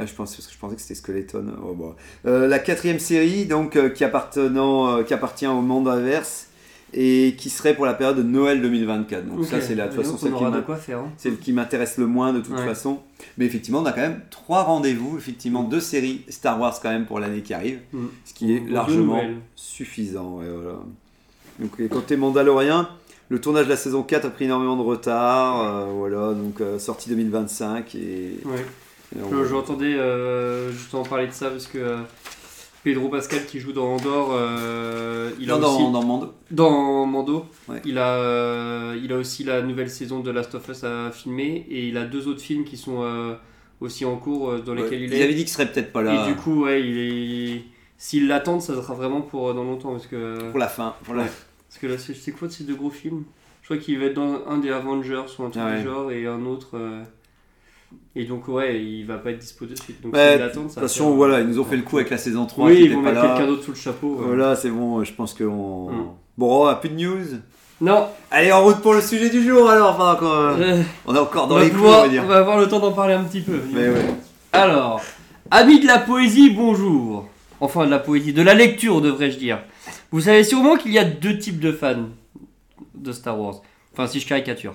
S1: Ah, je, pense, je pensais que c'était Skeleton. Oh. Euh, la quatrième série, donc, qui appartient au monde inverse et qui serait pour la période de Noël 2024. Donc, ça, c'est la, de toute façon celle qui
S2: aura de
S1: m'a-
S2: quoi faire. hein.
S1: c'est le qui m'intéresse le moins de toute
S2: Ouais.
S1: façon. Mais effectivement, on a quand même trois rendez-vous, effectivement, deux séries Star Wars quand même pour l'année qui arrive,
S2: Mm.
S1: ce qui est largement suffisant. ouais, voilà. Donc, et côté Mandalorian, le tournage de la saison 4 a pris énormément de retard, euh, voilà, donc euh, sortie 2025 et.
S2: Ouais.
S1: et on-
S2: Je- J'entendais euh, justement parler de ça parce que euh, Pedro Pascal qui joue dans Andorre, euh, il a
S1: Non,
S2: aussi
S1: dans, dans Mando.
S2: dans Mando,
S1: Ouais.
S2: il a euh, il a aussi la nouvelle saison de Last of Us à filmer et il a deux autres films qui sont euh, aussi en cours dans
S1: Ouais.
S2: lesquels il
S1: Ils
S2: est.
S1: avaient dit qu'il serait peut-être pas là
S2: Et du coup, ouais, il est s'ils l'attendent, ça sera vraiment pour dans longtemps parce que
S1: pour la fin. Pour la...
S2: Parce que là, c'est quoi ces deux gros films? Je crois qu'il va être dans un des Avengers ou un truc
S1: Ah
S2: du genre et un autre. Euh, Et donc, ouais, il va pas être dispo de suite. Donc,
S1: Ouais, de toute
S2: va
S1: façon,
S2: faire-
S1: voilà, ils nous ont fait le coup avec la saison 3
S2: Oui,
S1: qui
S2: ils vont mettre quelqu'un d'autre sous le chapeau. euh.
S1: Voilà, c'est bon, je pense qu'on.
S2: Mm.
S1: Bon, oh, plus de news.
S2: Non,
S1: Allez, en route pour le sujet du jour alors. Enfin, euh,
S2: euh,
S1: on est encore
S2: on,
S1: dans
S2: va
S1: les clous, on va dire.
S2: on va avoir le temps d'en parler un petit peu.
S1: Mais ouais.
S2: Alors, amis de la poésie, bonjour. Enfin, de la poésie, de la lecture, devrais-je dire. Vous savez sûrement qu'il y a deux types de fans de Star Wars. Enfin, si je caricature.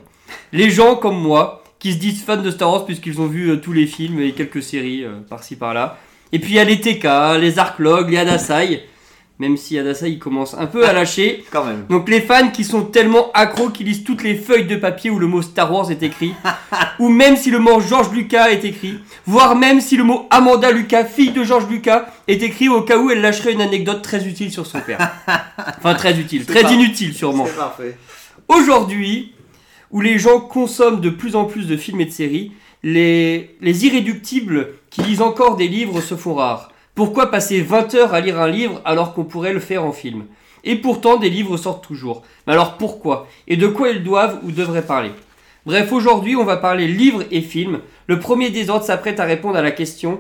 S2: Les gens comme moi, qui se disent fans de Star Wars puisqu'ils ont vu euh, tous les films et quelques séries euh, par-ci par-là. Et puis il y a les TK, les Arclogs, les Adasai. Même si Adasai il commence un peu à lâcher.
S1: Quand même.
S2: Donc les fans qui sont tellement accros qu'ils lisent toutes les feuilles de papier où le mot Star Wars est écrit, (laughs) ou même si le mot George Lucas est écrit, voire même si le mot Amanda Lucas, fille de George Lucas, est écrit au cas où elle lâcherait une anecdote très utile sur son père. (laughs) Enfin très utile, très inutile sûrement.
S1: C'est parfait.
S2: Aujourd'hui, où les gens consomment de plus en plus de films et de séries, les, les irréductibles qui lisent encore des livres se font rares. Pourquoi passer 20 heures à lire un livre alors qu'on pourrait le faire en film? Et pourtant, des livres sortent toujours. Mais alors pourquoi? Et de quoi ils doivent ou devraient parler? Bref, aujourd'hui, on va parler livres et films. Le premier des ordres s'apprête à répondre à la question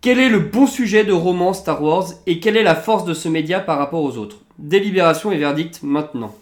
S2: quel est le bon sujet de roman Star Wars et quelle est la force de ce média par rapport aux autres? Délibération et verdict maintenant.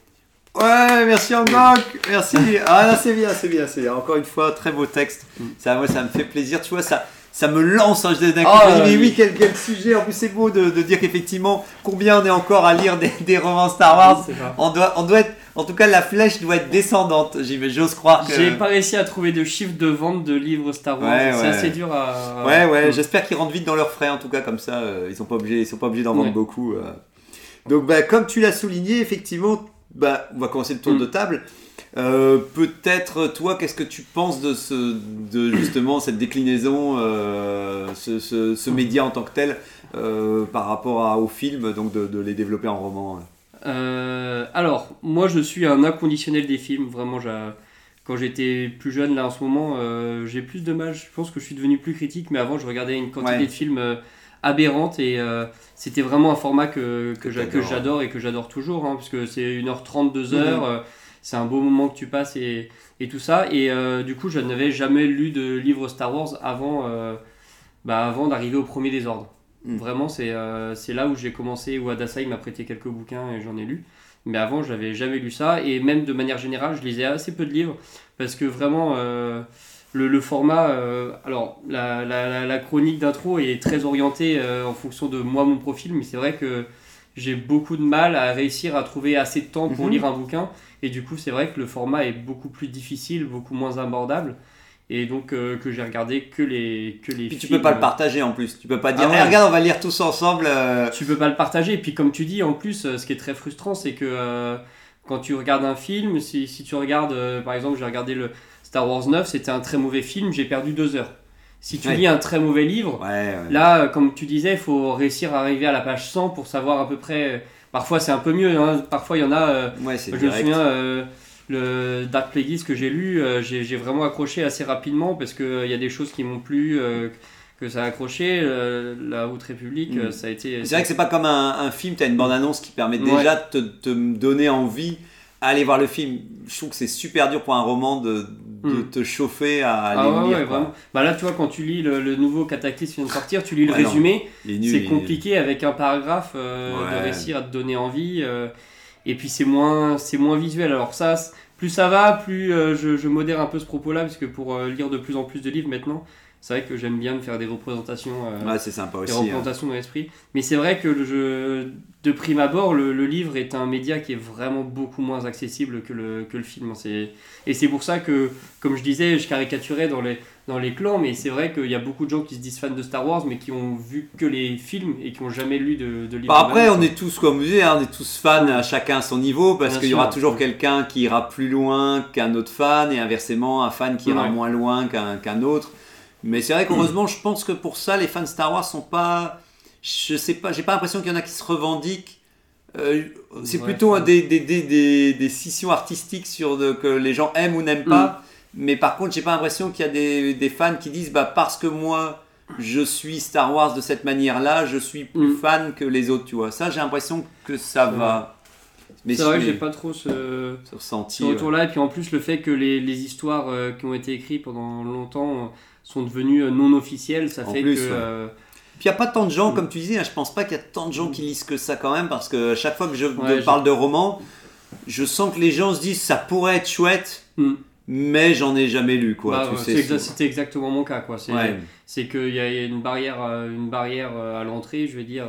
S1: Ouais, merci Angok, merci. Ah là, c'est bien, c'est bien, c'est bien. Encore une fois, très beau texte. Ça, moi, ça me fait plaisir. Tu vois, ça, ça me lance. Hein, je- d'un coup,
S2: Ah,
S1: je dis, mais
S2: oui.
S1: quel, quel sujet. En plus, c'est beau de, de dire qu'effectivement, combien on est encore à lire des, des romans Star Wars. On doit, on doit être, en tout cas, la flèche doit être descendante. J'ose croire que.
S2: J'ai pas réussi à trouver de chiffres de vente de livres Star Wars.
S1: Ouais,
S2: c'est
S1: ouais.
S2: assez dur à.
S1: Ouais, ouais,
S2: Mm.
S1: j'espère qu'ils rentrent vite dans leurs frais, en tout cas, comme ça, euh, ils sont pas obligés, ils sont pas obligés d'en vendre
S2: Ouais.
S1: beaucoup. euh. Donc, bah, comme tu l'as souligné, effectivement, bah, on va commencer le tour
S2: Mm.
S1: de table. Euh, Peut-être, toi, qu'est-ce que tu penses de, ce, de justement cette déclinaison, euh, ce, ce- ce média en tant que tel, euh, par rapport à, au film, donc de, de les développer en roman. Euh,
S2: alors, moi je suis un inconditionnel des films. Vraiment, quand j'étais plus jeune, là en ce moment, j'ai plus de mal. Je pense que je suis devenu plus critique, mais avant je regardais une quantité
S1: Ouais.
S2: de films aberrante et euh, c'était vraiment un format que, que, j'adore et que j'adore toujours, hein, puisque c'est 1h30, 2h.
S1: Mhm.
S2: euh, c'est un beau moment que tu passes et, et tout ça. Et euh, du coup, je n'avais jamais lu de livre Star Wars avant, bah, avant d'arriver au premier désordre.
S1: Mm.
S2: Vraiment, c'est là où j'ai commencé, où Adasai m'a prêté quelques bouquins et j'en ai lu. Mais avant, j'avais jamais lu ça. Et même de manière générale, je lisais assez peu de livres parce que vraiment, le, le format. euh, alors, la, la- la- chronique d'intro est très orientée euh, en fonction de moi, mon profil, mais c'est vrai que j'ai beaucoup de mal à réussir à trouver assez de temps pour
S1: Mhm.
S2: lire un bouquin. Et du coup, c'est vrai que le format est beaucoup plus difficile, beaucoup moins abordable. Et donc, euh, que j'ai regardé que les, que les
S1: Puis tu
S2: films.
S1: peux pas le partager en plus. Tu peux pas dire,
S2: Ah ouais.
S1: Eh, regarde, on va lire tous ensemble. euh,
S2: Tu peux pas le partager. Et puis, comme tu dis, en plus, ce qui est très frustrant, c'est que euh, quand tu regardes un film, si, si tu regardes, par exemple, j'ai regardé le Star Wars 9, c'était un très mauvais film, j'ai perdu deux heures. Si tu
S1: Ouais.
S2: lis un très mauvais livre,
S1: Ouais.
S2: Là, euh, comme tu disais, il faut réussir à arriver à la page 100 pour savoir à peu près. euh, Parfois, c'est un peu mieux. hein. Parfois, il y en a. euh, je me
S1: direct.
S2: souviens, euh, le Dark Plagueis que j'ai lu, euh, j'ai vraiment accroché assez rapidement parce qu'il y a des choses qui m'ont plu, que ça a accroché. euh, la Haute République,
S1: Mm.
S2: ça a été.
S1: C'est vrai que c'est pas comme un, un film, tu as une bande-annonce qui permet
S2: Ouais.
S1: déjà de te, te donner envie à aller voir le film. Je trouve que c'est super dur pour un roman de, de
S2: Mm.
S1: te chauffer à
S2: Ah
S1: le
S2: ouais,
S1: lire.
S2: ouais, vraiment. Bah là, tu vois, quand tu lis le, le nouveau Cataclysme qui vient de sortir, tu lis le
S1: Ouais,
S2: résumé, c'est compliqué avec un paragraphe euh, de réussir à te donner envie. euh, et puis c'est moins, c'est moins visuel. Alors ça, plus ça va, plus euh, je, je modère un peu ce propos-là, parce que pour euh, lire de plus en plus de livres maintenant, c'est vrai que j'aime bien me faire des représentations. euh,
S1: Ouais, c'est sympa
S2: des
S1: aussi. hein.
S2: représentations dans l'esprit. Mais c'est vrai que le jeu, de prime abord, le, le livre est un média qui est vraiment beaucoup moins accessible que le, que le film. C'est- Et c'est pour ça que, comme je disais, je caricaturais dans les, dans les clans, mais c'est vrai qu'il y a beaucoup de gens qui se disent fans de Star Wars, mais qui ont vu que les films et qui n'ont jamais lu de, de livre.
S1: Bah, après, on est tous, comme vous disiez, hein, on est tous fans à chacun à son niveau, parce qu'il y aura toujours quelqu'un qui ira plus loin qu'un autre fan, et inversement, un fan qui ira moins loin qu'un qu'un autre. Mais c'est vrai qu'heureusement, je pense que pour ça, les fans de Star Wars sont pas. Je sais pas, j'ai pas l'impression qu'il y en a qui se revendiquent. Euh, c'est
S2: Ouais,
S1: plutôt
S2: ouais.
S1: des, des, des, des, des scissions artistiques sur de, que les gens aiment ou n'aiment pas. Mais par contre, j'ai pas l'impression qu'il y a des, des fans qui disent bah, parce que moi je suis Star Wars de cette manière-là, je suis plus
S2: Mm.
S1: fan que les autres, tu vois. Ça, j'ai l'impression que ça va. Mais
S2: C'est vrai que j'ai pas trop ce,
S1: ce ressenti. ouais.
S2: retour-là. Et puis en plus, le fait que les, les histoires euh, qui ont été écrites pendant longtemps euh, sont devenues euh, non officielles, ça
S1: En
S2: fait
S1: plus,
S2: que.
S1: ouais.
S2: euh,
S1: Puis il n'y a pas tant de gens,
S2: Mm.
S1: comme tu disais, hein, je pense pas qu'il y a tant de gens qui lisent que ça quand même, parce que chaque fois que je
S2: Ouais,
S1: parle de romans, je sens que les gens se disent ça pourrait être chouette,
S2: Mm.
S1: mais j'en ai jamais lu, quoi.
S2: bah,
S1: tu
S2: ouais. C'était exactement mon cas, quoi. C'est
S1: Ouais.
S2: qu'il y a une barrière, euh, une barrière à l'entrée, je veux dire.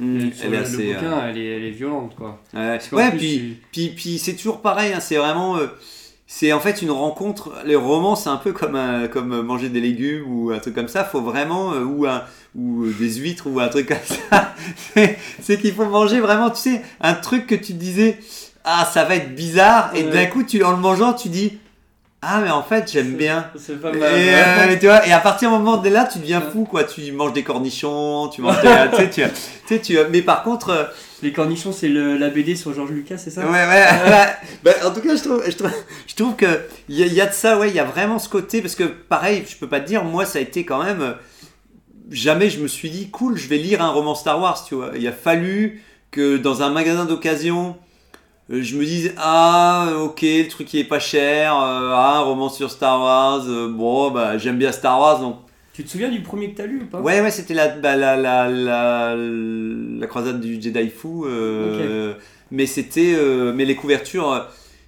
S1: Mm,
S2: sur le, bouquin,
S1: euh,
S2: elle, est, elle est violente, quoi.
S1: ouais. Puis, Puis, puis c'est toujours pareil, hein, c'est vraiment. euh, c'est en fait une rencontre. Les romans, c'est un peu comme, un- comme manger des légumes ou un truc comme ça. faut vraiment. euh, ou, un, ou des huîtres ou un truc comme ça. (laughs) c'est c'est qu'il faut manger vraiment, tu sais, un truc que tu disais. Ah, ça va être bizarre. Et
S2: Ouais.
S1: d'un coup, tu, en le mangeant, tu dis. Ah, mais en fait, j'aime bien.
S2: C'est pas
S1: Et,
S2: mal.
S1: euh, tu vois, et à partir du moment de là, tu deviens fou, quoi. Tu manges des cornichons, tu manges des. (laughs) tu sais, tu, tu mais par contre. euh,
S2: Les cornichons, c'est le- la BD sur George Lucas, c'est ça?
S1: Ouais, ouais, ouais. (laughs) Bah, en tout cas, je trouve, je trouve, je trouve que il y, a- il y a de ça, ouais, il y a vraiment ce côté, parce que pareil, je peux pas te dire, moi, ça a été quand même. euh, Jamais je me suis dit, cool, je vais lire un roman Star Wars, tu vois. Il a fallu que dans un magasin d'occasion, euh, je me dise, ah, ok, le truc il est pas cher, euh, ah, un roman sur Star Wars, euh, bon, bah, j'aime bien Star Wars, donc.
S2: Tu te souviens du premier que t'as lu ou pas?
S1: Ouais, ouais, c'était la, bah, la, la, la, la croisade du Jedi fou. euh, Mais c'était. euh, mais les couvertures. euh,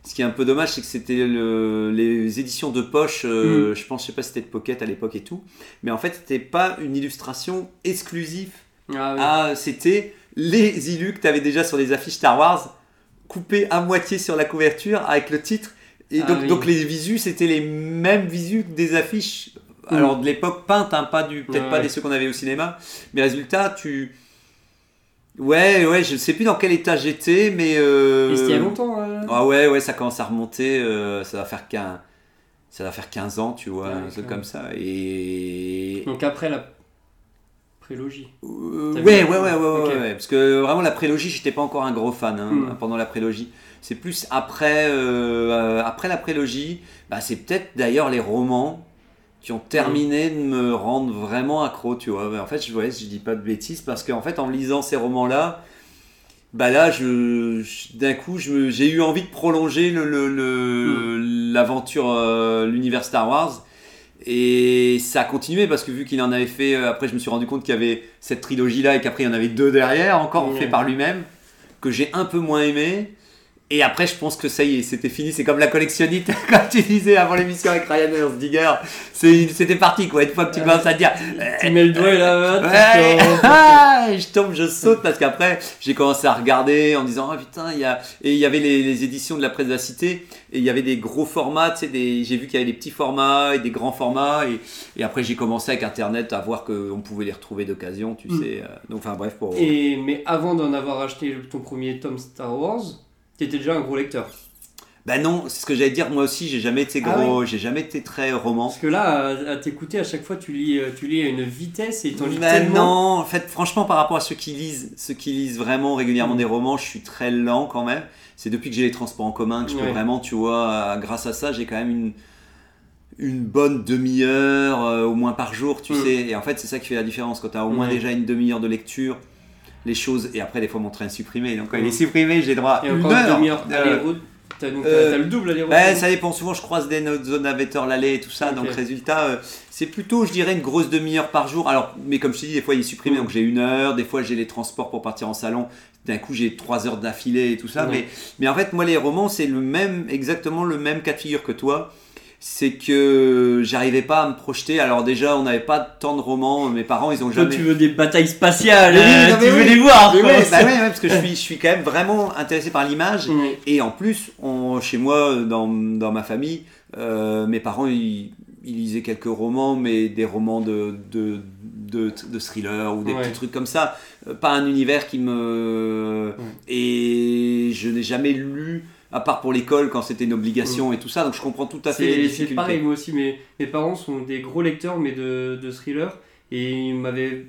S1: Ce qui est un peu dommage, c'est que c'était le- les éditions de poche. euh, Je pense, je sais pas si c'était de Pocket à l'époque et tout. Mais en fait, c'était pas une illustration exclusive.
S2: Ah, oui.
S1: Ah, c'était les illus que tu avais déjà sur les affiches Star Wars, coupés à moitié sur la couverture avec le titre. Et
S2: Ah
S1: donc,
S2: oui.
S1: donc les visus, c'était les mêmes visus que des affiches.
S2: Mm.
S1: Alors de l'époque peintes, hein, pas du, peut-être
S2: Ouais,
S1: pas
S2: ouais.
S1: des ceux qu'on avait au cinéma. Mais résultat, tu. Ouais, ouais, je sais plus dans quel état j'étais, mais. euh,
S2: c'était il y a longtemps euh
S1: Ah ouais, ouais, ça commence à remonter. euh, ça va faire 15, ça va faire 15 ans, tu vois,
S2: Ouais,
S1: un truc comme ça. Et.
S2: Donc après la prélogie.
S1: Euh, ouais, ouais, ouais, ouais, ouais, ouais, parce que vraiment la prélogie, j'étais pas encore un gros fan hein,
S2: Mm.
S1: pendant la prélogie. C'est plus après, euh, euh, après la prélogie, bah, c'est peut-être d'ailleurs les romans qui ont terminé de me rendre vraiment accro, tu vois. En fait, je, ouais, je dis pas de bêtises parce qu'en fait, en lisant ces romans-là, bah là, je, je- d'un coup, je me- j'ai eu envie de prolonger le, le- le- l'aventure, euh, l'univers Star Wars. Et ça a continué parce que vu qu'il en avait fait, euh, après je me suis rendu compte qu'il y avait cette trilogie-là et qu'après il y en avait deux derrière, encore
S2: Ouais.
S1: fait par lui-même, que j'ai un peu moins aimé. Et après, je pense que ça y est, c'était fini. C'est comme la collectionnite, (laughs) comme tu disais avant l'émission avec Ryan Digger. C'était parti, quoi. Une fois que tu commences à dire,
S2: Tu mets le doigt là,
S1: Ouais. (laughs) Ah, je tombe, je saute parce qu'après j'ai commencé à regarder en disant ah putain il y a et il y avait les, les éditions de la presse de la cité et il y avait des gros formats, tu sais des j'ai vu qu'il y avait des petits formats et des grands formats et, et après j'ai commencé avec internet à voir qu'on pouvait les retrouver d'occasion, tu
S2: Mm.
S1: sais. euh, donc enfin bref pour
S2: Et, mais avant d'en avoir acheté ton premier tome Star Wars, t'étais déjà un gros lecteur.
S1: Bah non, c'est ce que j'allais dire moi aussi, j'ai jamais été
S2: Ah
S1: gros, j'ai jamais été très roman.
S2: Parce que là, à, à t'écouter, à chaque fois, tu lis, euh, tu lis à une vitesse et t'en lis
S1: Mais
S2: tellement.
S1: non, en fait, franchement, par rapport à ceux qui lisent, ceux qui lisent vraiment régulièrement
S2: Mm.
S1: des romans, je suis très lent quand même. C'est depuis que j'ai les transports en commun que je peux vraiment, tu vois, euh, grâce à ça, j'ai quand même une, une bonne demi-heure euh, au moins par jour, tu
S2: Mm.
S1: sais. Et en fait, c'est ça qui fait la différence. Quand tu as au moins déjà une demi-heure de lecture, les choses. Et après, des fois, mon train est supprimé. Donc, quand il
S2: Mm.
S1: est supprimé, j'ai droit à
S2: Et
S1: une heure.
S2: demi-heure
S1: Euh.
S2: T'as donc
S1: euh,
S2: le double aller-retour.
S1: Ouais, ça dépend. Souvent, je croise des zones à Vetter, l'allée et tout ça.
S2: Ok.
S1: Donc, résultat, euh, c'est plutôt, je dirais, une grosse demi-heure par jour. Alors, mais comme je te dis, des fois, il est supprimé.
S2: Mm.
S1: Donc, j'ai une heure. Des fois, j'ai les transports pour partir en salon. D'un coup, j'ai trois heures d'affilée et tout ça.
S2: Ouais.
S1: Mais, mais en fait, moi, les romans, c'est le même, exactement le même cas de figure que toi. C'est que j'arrivais pas à me projeter. Alors, déjà, on n'avait pas tant de romans. Mes parents, ils ont
S2: Toi,
S1: jamais.
S2: tu veux des batailles spatiales,
S1: oui,
S2: euh,
S1: non,
S2: tu veux
S1: oui.
S2: les voir.
S1: Mais
S2: quoi.
S1: bah (laughs) parce que je suis, je suis quand même vraiment intéressé par l'image.
S2: Ouais.
S1: Et en plus, on, chez moi, dans, dans ma famille, euh, mes parents, ils, ils lisaient quelques romans, mais des romans de, de, de, de thriller ou des
S2: Ouais.
S1: petits trucs comme ça. Euh, Pas un univers qui me... Et je n'ai jamais lu, à part pour l'école, quand c'était une obligation et tout ça. Donc je comprends tout à fait les
S2: C'est c'est
S1: difficultés.
S2: pareil, moi aussi. Mes, mes parents sont des gros lecteurs, mais de, de thrillers. Et ils m'avaient.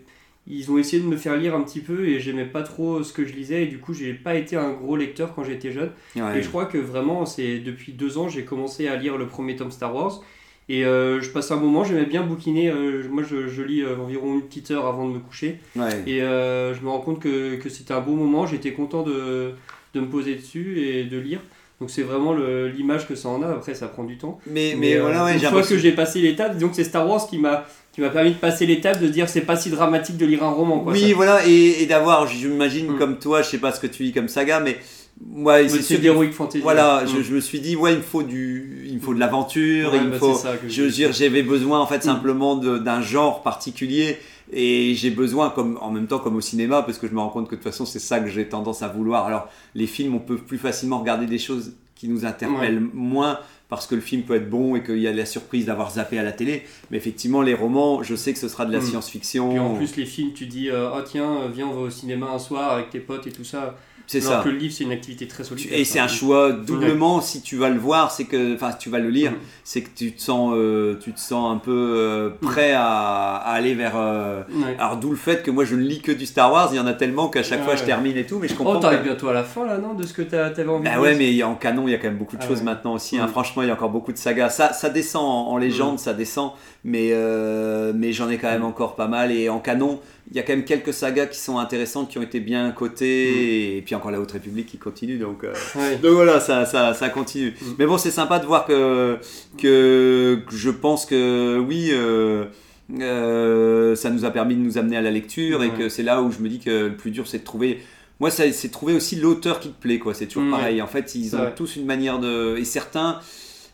S2: Ils ont essayé de me faire lire un petit peu et j'aimais pas trop ce que je lisais et du coup j'ai pas été un gros lecteur quand j'étais jeune.
S1: Ouais.
S2: Et je crois que vraiment c'est depuis deux ans j'ai commencé à lire le premier tome Star Wars et euh, je passe un moment j'aimais bien bouquiner. euh, moi je, je lis euh, environ une petite heure avant de me coucher
S1: Ouais.
S2: et euh, je me rends compte que, que c'était un bon moment. J'étais content de, de me poser dessus et de lire. Donc c'est vraiment l'image que ça en a. Après ça prend du temps.
S1: Mais, mais,
S2: euh,
S1: voilà, ouais,
S2: une fois que j'ai passé l'étape, que c'est Star Wars qui m'a qui m'a permis de passer l'étape de dire c'est pas si dramatique de lire un roman. Quoi,
S1: Oui,
S2: ça.
S1: voilà, et, et d'avoir, j'imagine,
S2: Mm.
S1: comme toi, je sais pas ce que tu lis comme saga, mais moi,
S2: Mais
S1: c'est sûr
S2: l'heroic fantasy.
S1: Voilà,
S2: Mm.
S1: je, je me suis dit, ouais, il me faut du, il me faut de l'aventure,
S2: Ouais,
S1: il me
S2: bah,
S1: faut. Je j'avais besoin en fait
S2: Mm.
S1: simplement d'un genre particulier et j'ai besoin, comme en même temps comme au cinéma, parce que je me rends compte que de toute façon c'est ça que j'ai tendance à vouloir. Alors les films, on peut plus facilement regarder des choses qui nous interpellent moins parce que le film peut être bon et qu'il y a la surprise d'avoir zappé à la télé. Mais effectivement, les romans, je sais que ce sera de la
S2: Mm.
S1: science-fiction.
S2: Puis en plus les films, tu dis ah tiens viens on va au cinéma un soir avec tes potes et tout ça.
S1: C'est ça.
S2: que le livre c'est une activité très solitaire.
S1: Et c'est un choix doublement si tu vas le voir, c'est que, enfin, si tu vas le lire,
S2: Mm.
S1: c'est que tu te sens, euh, tu te sens un peu euh, prêt à, à aller vers. euh,
S2: Ouais.
S1: Alors d'où le fait que moi je ne lis que du Star Wars, il y en a tellement qu'à chaque
S2: Ouais,
S1: fois
S2: ouais.
S1: je termine et tout, mais je
S2: Oh
S1: comprends.
S2: t'arrives
S1: que-
S2: bientôt à la fin là non de ce que t'avais envie
S1: Bah
S2: de
S1: ouais, mais en canon il y a quand même beaucoup de
S2: Ah
S1: choses maintenant aussi. hein.
S2: Mm.
S1: Franchement, il y a encore beaucoup de sagas. Ça, ça descend en, en légende, ça descend, mais mais j'en ai quand même
S2: Mm.
S1: encore pas mal. Et en canon, il y a quand même quelques sagas qui sont intéressantes, qui ont été bien cotées, et puis encore la Haute République qui continue, donc. euh,
S2: Ouais.
S1: donc voilà, ça, ça, ça continue.
S2: Mm.
S1: Mais bon, c'est sympa de voir que, que, je pense que oui, euh, euh, ça nous a permis de nous amener à la lecture et que c'est là où je me dis que le plus dur, c'est de trouver. Moi, c'est de trouver aussi l'auteur qui te plaît, quoi. C'est toujours
S2: Mm,
S1: pareil. En fait, ils ont tous une manière de. Et certains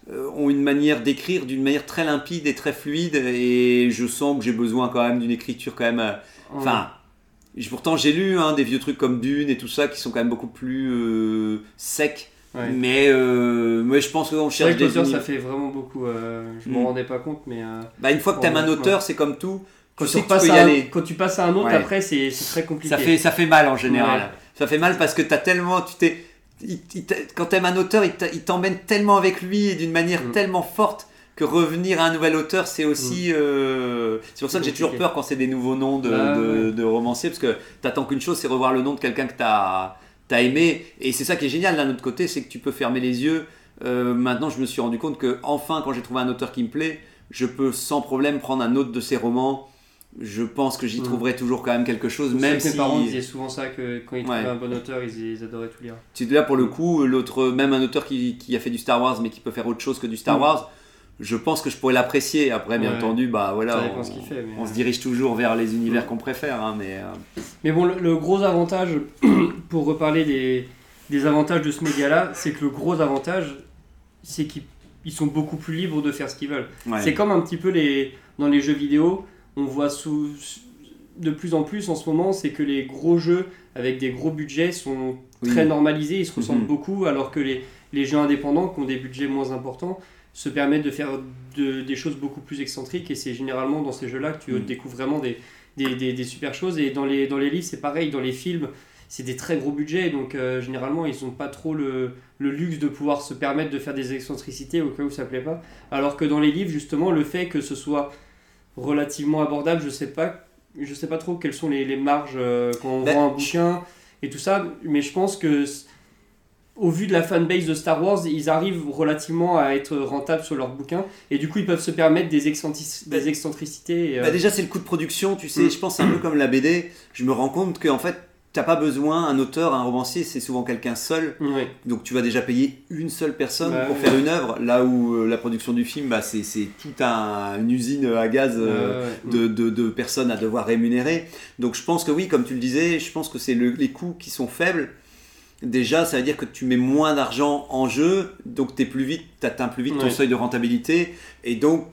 S1: ont une manière d'écrire d'une manière très limpide et très fluide. Et je sens que j'ai besoin quand même d'une écriture quand même. euh, Enfin, pourtant j'ai lu hein, des vieux trucs comme Dune et tout ça qui sont quand même beaucoup plus euh, secs.
S2: Ouais.
S1: Mais euh, moi je pense qu'on cherche des
S2: l'auteur, ça fait vraiment beaucoup. euh, je
S1: Mm.
S2: m'en rendais pas compte, mais euh,
S1: Bah, une fois que t'aimes un
S2: Ouais,
S1: auteur, c'est comme tout.
S2: quand,
S1: tu
S2: repasses
S1: peux y
S2: un-
S1: aller.
S2: quand tu passes à un autre,
S1: Ouais.
S2: après, c'est très compliqué.
S1: Ça fait, ça fait mal en général. Ça fait mal parce que t'as tellement. Tu t'es, il- il t'a- quand t'aimes un auteur, il t'emmène tellement avec lui et d'une manière
S2: Mm.
S1: tellement forte que revenir à un nouvel auteur, c'est aussi. euh, C'est pour ça que j'ai toujours peur quand c'est des nouveaux noms de,
S2: Ah,
S1: de,
S2: ouais.
S1: de romanciers parce que t'attends qu'une chose, c'est revoir le nom de quelqu'un que t'as as aimé. Et c'est ça qui est génial d'un autre côté, c'est que tu peux fermer les yeux. Euh, maintenant, je me suis rendu compte que enfin, quand j'ai trouvé un auteur qui me plaît, je peux sans problème prendre un autre de ses romans. Je pense que j'y
S2: Mm.
S1: trouverai toujours quand même quelque chose, même si
S2: mes parents disaient souvent ça, que quand ils
S1: Ouais.
S2: trouvaient un bon auteur, ils, ils adoraient tout lire.
S1: tu là pour le
S2: Mm.
S1: coup, l'autre, même un auteur qui, qui a fait du Star Wars mais qui peut faire autre chose que du Star
S2: Mm.
S1: Wars, je pense que je pourrais l'apprécier. Après, bien
S2: Ouais.
S1: entendu, bah voilà, on,
S2: ce qu'il fait, mais,
S1: on
S2: euh,
S1: se dirige toujours vers les univers qu'on préfère, hein, mais euh,
S2: Mais bon, le, le gros avantage, (clears throat) pour reparler des, des avantages de ce média-là, c'est que le gros avantage, c'est qu'ils ils sont beaucoup plus libres de faire ce qu'ils veulent.
S1: ouais.
S2: C'est comme un petit peu les, dans les jeux vidéo, on voit sous, de plus en plus en ce moment, c'est que les gros jeux avec des gros budgets sont
S1: Oui.
S2: très normalisés, ils se ressemblent
S1: Mhm.
S2: beaucoup, alors que les, les jeux indépendants qui ont des budgets moins importants se permettent de faire de- des choses beaucoup plus excentriques et c'est généralement dans ces jeux-là que tu
S1: Mhm.
S2: découvres vraiment des, des, des- des super choses et dans les, dans les livres c'est pareil, dans les films c'est des très gros budgets donc euh, généralement ils n'ont pas trop le, le luxe de pouvoir se permettre de faire des excentricités au cas où ça plaît pas alors que dans les livres justement le fait que ce soit relativement abordable je sais pas je sais pas trop quelles sont les, les marges euh, quand on
S1: Ben,
S2: vend un bouquin et tout ça mais je pense que au vu de la fanbase de Star Wars, ils arrivent relativement à être rentables sur leurs bouquins et du coup ils peuvent se permettre des, des excentricités. et, euh,
S1: Bah, déjà, c'est le coût de production, tu sais.
S2: Mm.
S1: Je pense un peu comme la BD. Je me rends compte qu'en fait, t'as pas besoin, un auteur, un romancier, c'est souvent quelqu'un seul. Donc tu vas déjà payer une seule personne
S2: Bah
S1: pour faire une œuvre. Là où euh, la production du film, bah, c'est toute un- une usine à gaz. euh,
S2: ouais.
S1: de, de- de personnes à devoir rémunérer. Donc je pense que oui, comme tu le disais, je pense que c'est le- les coûts qui sont faibles. Déjà, ça veut dire que tu mets moins d'argent en jeu, donc tu plus vite, atteins plus vite ton seuil de rentabilité. Et donc,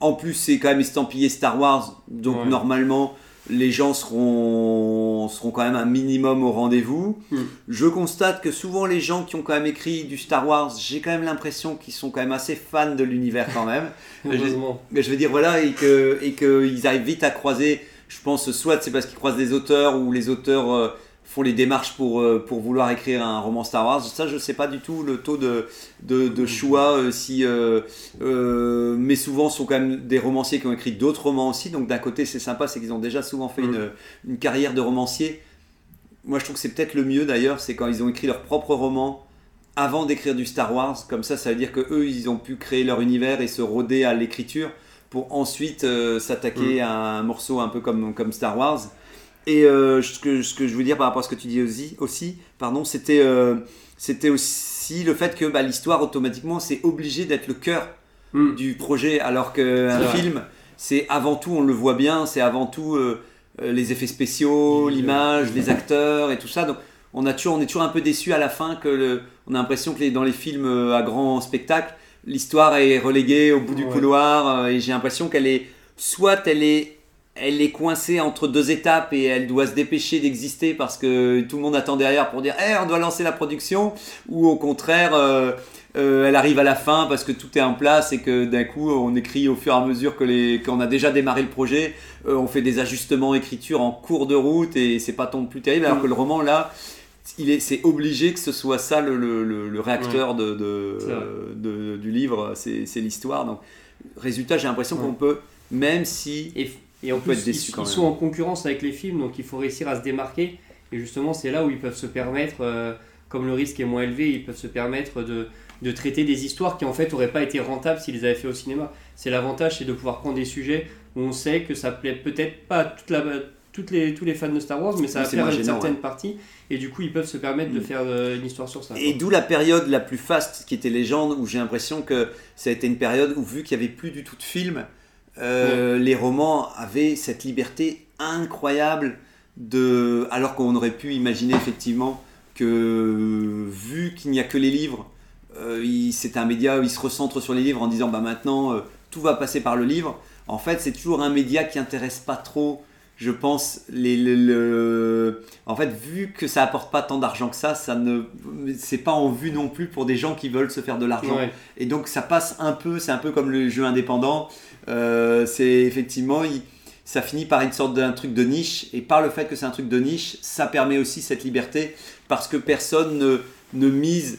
S1: en plus, c'est quand même estampillé Star Wars, donc normalement, les gens seront, seront quand même un minimum au rendez-vous.
S2: Mm.
S1: Je constate que souvent les gens qui ont quand même écrit du Star Wars, j'ai quand même l'impression qu'ils sont quand même assez fans de l'univers quand même. (laughs)
S2: Heureusement.
S1: Je veux dire, voilà, et que et qu'ils arrivent vite à croiser. Je pense soit c'est parce qu'ils croisent des auteurs ou les auteurs euh, font les démarches pour, euh, pour vouloir écrire un roman Star Wars. Ça, je sais pas du tout le taux de, de, de choix, euh, si, euh, euh, mais souvent ce sont quand même des romanciers qui ont écrit d'autres romans aussi. Donc d'un côté, c'est sympa, c'est qu'ils ont déjà souvent fait
S2: Mm.
S1: une, une carrière de romancier. Moi, je trouve que c'est peut-être le mieux d'ailleurs, c'est quand ils ont écrit leur propre roman avant d'écrire du Star Wars. Comme ça, ça veut dire que eux, ils ont pu créer leur univers et se roder à l'écriture pour ensuite s'attaquer à un morceau un peu comme, comme Star Wars. Et euh, ce, que, ce que je veux dire par rapport à ce que tu dis aussi, aussi pardon, c'était euh, c'était aussi le fait que bah, l'histoire automatiquement c'est obligé d'être le cœur
S2: Mm.
S1: du projet, alors qu'un film c'est avant tout, on le voit bien, c'est avant tout euh, euh, les effets spéciaux, l'image, les acteurs et tout ça. Donc on, a toujours, on est toujours un peu déçu à la fin que le- on a l'impression que les- dans les films à grand spectacle, l'histoire est reléguée au bout du couloir et j'ai l'impression qu'elle est soit elle est elle est coincée entre deux étapes et elle doit se dépêcher d'exister parce que tout le monde attend derrière pour dire Eh, on doit lancer la production. Ou au contraire euh, euh, elle arrive à la fin parce que tout est en place et que d'un coup on écrit au fur et à mesure que les qu'on a déjà démarré le projet euh, on fait des ajustements écriture en cours de route et c'est pas tant plus terrible. Alors
S2: Mm.
S1: que le roman là il est c'est obligé que ce soit ça le, le, le- le réacteur de, de- du livre. C'est c'est l'histoire. Donc résultat j'ai l'impression
S2: Ouais.
S1: qu'on peut même si
S2: Et, et en
S1: On peut
S2: plus,
S1: être déçu
S2: ils, ils sont en concurrence avec les films, donc il faut réussir à se démarquer. Et justement, c'est là où ils peuvent se permettre, euh, comme le risque est moins élevé, ils peuvent se permettre de, de traiter des histoires qui en fait n'auraient pas été rentables s'ils les avaient fait au cinéma. C'est l'avantage, c'est de pouvoir prendre des sujets où on sait que ça plaît peut-être pas à toute la, toutes les, tous les fans de Star Wars, mais ça va plaire à une certaine
S1: ouais.
S2: partie. Et du coup, ils peuvent se permettre de
S1: Mm.
S2: faire euh, une histoire sur ça.
S1: Et d'où la période la plus faste qui était Légende, où j'ai l'impression que ça a été une période où, vu qu'il n'y avait plus du tout de films, euh, les romans avaient cette liberté incroyable de. Alors qu'on aurait pu imaginer effectivement que, vu qu'il n'y a que les livres, euh, c'est un média où il se recentre sur les livres en disant bah maintenant euh, tout va passer par le livre. En fait, c'est toujours un média qui intéresse pas trop. Je pense les, le- le- en fait vu que ça apporte pas tant d'argent que ça, ça ne c'est pas en vue non plus pour des gens qui veulent se faire de l'argent.
S2: Ouais.
S1: Et donc ça passe un peu, c'est un peu comme le jeu indépendant. Euh, c'est effectivement, il- ça finit par une sorte d'un truc de niche. Et par le fait que c'est un truc de niche, ça permet aussi cette liberté parce que personne ne, ne mise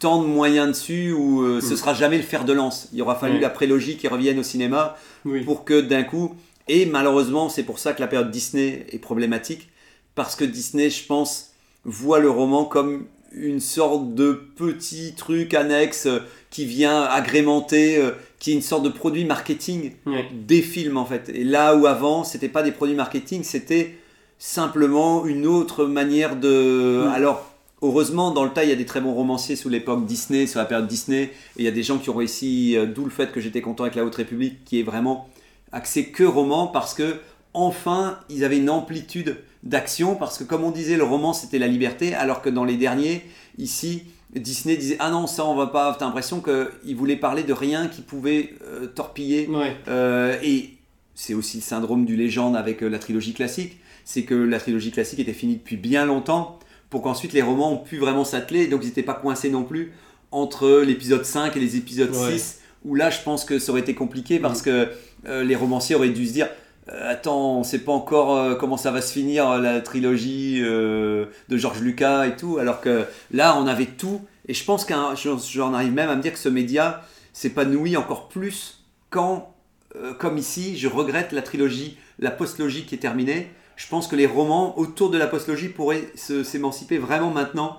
S1: tant de moyens dessus ou euh, ce
S2: Mm.
S1: sera jamais le fer de lance. Il aura fallu
S2: Ouais.
S1: la prélogie qui revienne au cinéma
S2: Oui.
S1: pour que d'un coup, et malheureusement, c'est pour ça que la période Disney est problématique, parce que Disney, je pense, voit le roman comme une sorte de petit truc annexe euh, qui vient agrémenter, euh, qui est une sorte de produit marketing
S2: Ouais.
S1: des films en fait. Et là où avant, c'était pas des produits marketing, c'était simplement une autre manière de. Alors, heureusement, dans le tas, il y a des très bons romanciers sous l'époque Disney, sur la période Disney, et il y a des gens qui ont réussi, euh, d'où le fait que j'étais content avec La Haute République, qui est vraiment axé que roman, parce que enfin, ils avaient une amplitude d'action, parce que comme on disait, le roman c'était la liberté, alors que dans les derniers, ici, Disney disait ah non ça on va pas t'as l'impression qu'ils voulaient parler de rien qui pouvait euh, torpiller
S2: Ouais.
S1: euh, et c'est aussi le syndrome du légende avec euh, la trilogie classique. C'est que la trilogie classique était finie depuis bien longtemps pour qu'ensuite les romans ont pu vraiment s'atteler. Donc ils n'étaient pas coincés non plus entre l'épisode 5 et les épisodes
S2: Ouais.
S1: 6. Où là, je pense que ça aurait été compliqué parce que euh, les romanciers auraient dû se dire euh, Attends, on sait pas encore euh, comment ça va se finir la trilogie euh, de George Lucas et tout. Alors que là, on avait tout. Et je pense qu'un, j'en- j'en arrive même à me dire que ce média s'épanouit encore plus quand euh, comme ici, je regrette la trilogie, la postlogie qui est terminée. Je pense que les romans autour de la postlogie pourraient s'émanciper vraiment maintenant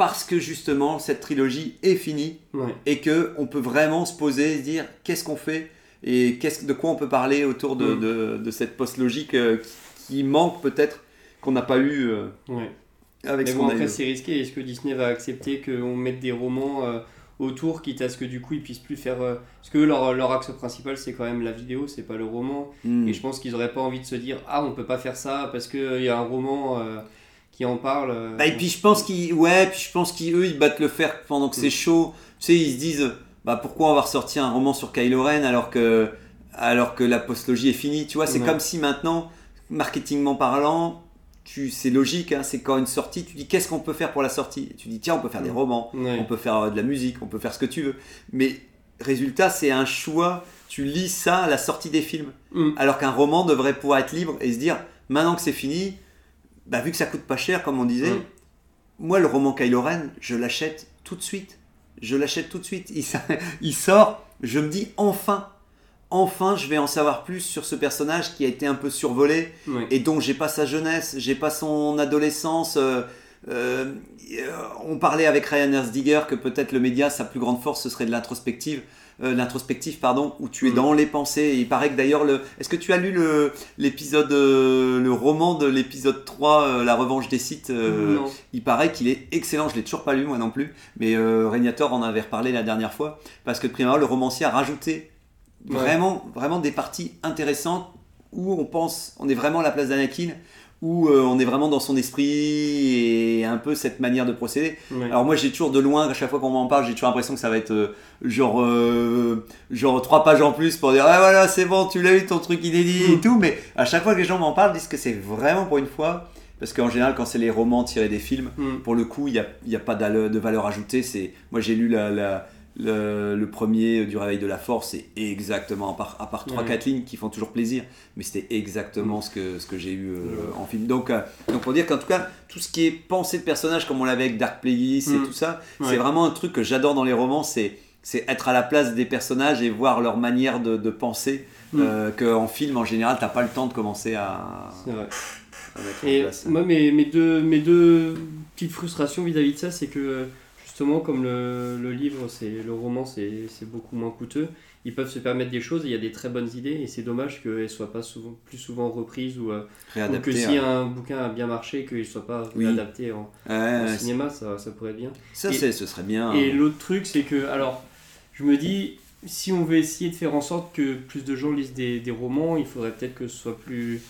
S1: parce que justement cette trilogie est finie
S2: Ouais.
S1: et que on peut vraiment se poser, se dire qu'est-ce qu'on fait et qu'est-ce, de quoi on peut parler autour de, de- de cette post-logique euh, qui, manque peut-être qu'on n'a pas eu euh,
S2: Ouais.
S1: avec
S2: Mais
S1: ce
S2: bon, après, c'est risqué. Est-ce que Disney va accepter qu'on mette des romans euh, autour, quitte à ce que du coup ils puissent plus faire. Parce que leur, leur axe principal, c'est quand même la vidéo, c'est pas le roman.
S1: Mm.
S2: Et je pense qu'ils auraient pas envie de se dire Ah, on peut pas faire ça parce qu'il y a un roman qui en parle. euh.
S1: Bah, et puis je pense qu'ils ouais, puis je pense qu'eux ils battent le fer pendant que c'est
S2: Mm.
S1: chaud. Tu sais, ils se disent bah pourquoi on va ressortir un roman sur Kylo Ren alors que alors que la postlogie est finie, tu vois, c'est
S2: Ouais.
S1: comme si maintenant marketingment parlant, tu c'est logique hein, c'est quand une sortie, tu dis qu'est-ce qu'on peut faire pour la sortie? Tu dis tiens, on peut faire des
S2: Mm.
S1: romans, on peut faire euh, de la musique, on peut faire ce que tu veux. Mais résultat, c'est un choix, tu lis ça à la sortie des films.
S2: Mm.
S1: Alors qu'un roman devrait pouvoir être libre et se dire, maintenant que c'est fini, bah, vu que ça coûte pas cher, comme on disait,
S2: Mm.
S1: moi, le roman Kylo Ren, je l'achète tout de suite. Je l'achète tout de suite. Il, (laughs) sort, je me dis, enfin, enfin, je vais en savoir plus sur ce personnage qui a été un peu survolé et dont j'ai pas sa jeunesse, j'ai pas son adolescence. euh, euh, on parlait avec Ryan Erzdiger que peut-être le média, sa plus grande force, ce serait de l'introspective, euh, l'introspective, pardon, où tu es
S2: Mhm.
S1: dans les pensées. Et il paraît que d'ailleurs, le... est-ce que tu as lu le l'épisode, euh, le roman de l'épisode 3, euh, La revanche des sites il paraît qu'il est excellent, je l'ai toujours pas lu moi non plus, mais Régnator en avait reparlé la dernière fois, parce que abord, le romancier a rajouté
S2: Ouais.
S1: vraiment, vraiment des parties intéressantes où on pense, on est vraiment à la place d'Anakin, où euh, on est vraiment dans son esprit et un peu cette manière de procéder. Alors moi j'ai toujours de loin, à chaque fois qu'on m'en parle, j'ai toujours l'impression que ça va être euh, genre, euh, genre trois pages en plus pour dire ah voilà c'est bon tu l'as eu ton truc inédit et
S2: Mm.
S1: tout, mais à chaque fois que les gens m'en parlent, disent que c'est vraiment pour une fois, parce qu'en général quand c'est les romans tirés des films,
S2: Mm.
S1: pour le coup, il n'y a, y a pas de valeur ajoutée. C'est, moi, j'ai lu la, la- le, le premier du Réveil de la Force, c'est exactement, à part, à part 3-4
S2: Ouais.
S1: lignes qui font toujours plaisir, mais c'était exactement ce que, ce que j'ai eu euh, en film. Donc, euh, donc, pour dire qu'en tout cas, tout ce qui est pensée de personnage, comme on l'avait avec Dark Plagueis et
S2: Mm.
S1: tout ça,
S2: Ouais.
S1: c'est vraiment un truc que j'adore dans les romans, c'est, c'est être à la place des personnages et voir leur manière de, de penser.
S2: Mm.
S1: euh, qu'en film, en général, t'as pas le temps de commencer à,
S2: C'est vrai.
S1: à mettre
S2: Et
S1: en place.
S2: moi, mes, mes, deux, mes deux petites frustrations vis-à-vis de ça, c'est que justement, comme le, le livre, c'est le roman, c'est beaucoup moins coûteux, ils peuvent se permettre des choses, il y a des très bonnes idées, et c'est dommage qu'elles ne soient pas souvent, plus souvent reprises, ou, euh, ou que si un bouquin a bien marché, qu'il ne soit pas
S1: Oui.
S2: adapté en,
S1: Ouais,
S2: en
S1: ouais,
S2: cinéma, ça, ça pourrait être bien.
S1: ça, c'est, ce serait bien.
S2: Et l'autre truc, c'est que, alors, je me dis, si on veut essayer de faire en sorte que plus de gens lisent des, des romans, il faudrait peut-être que ce soit plus,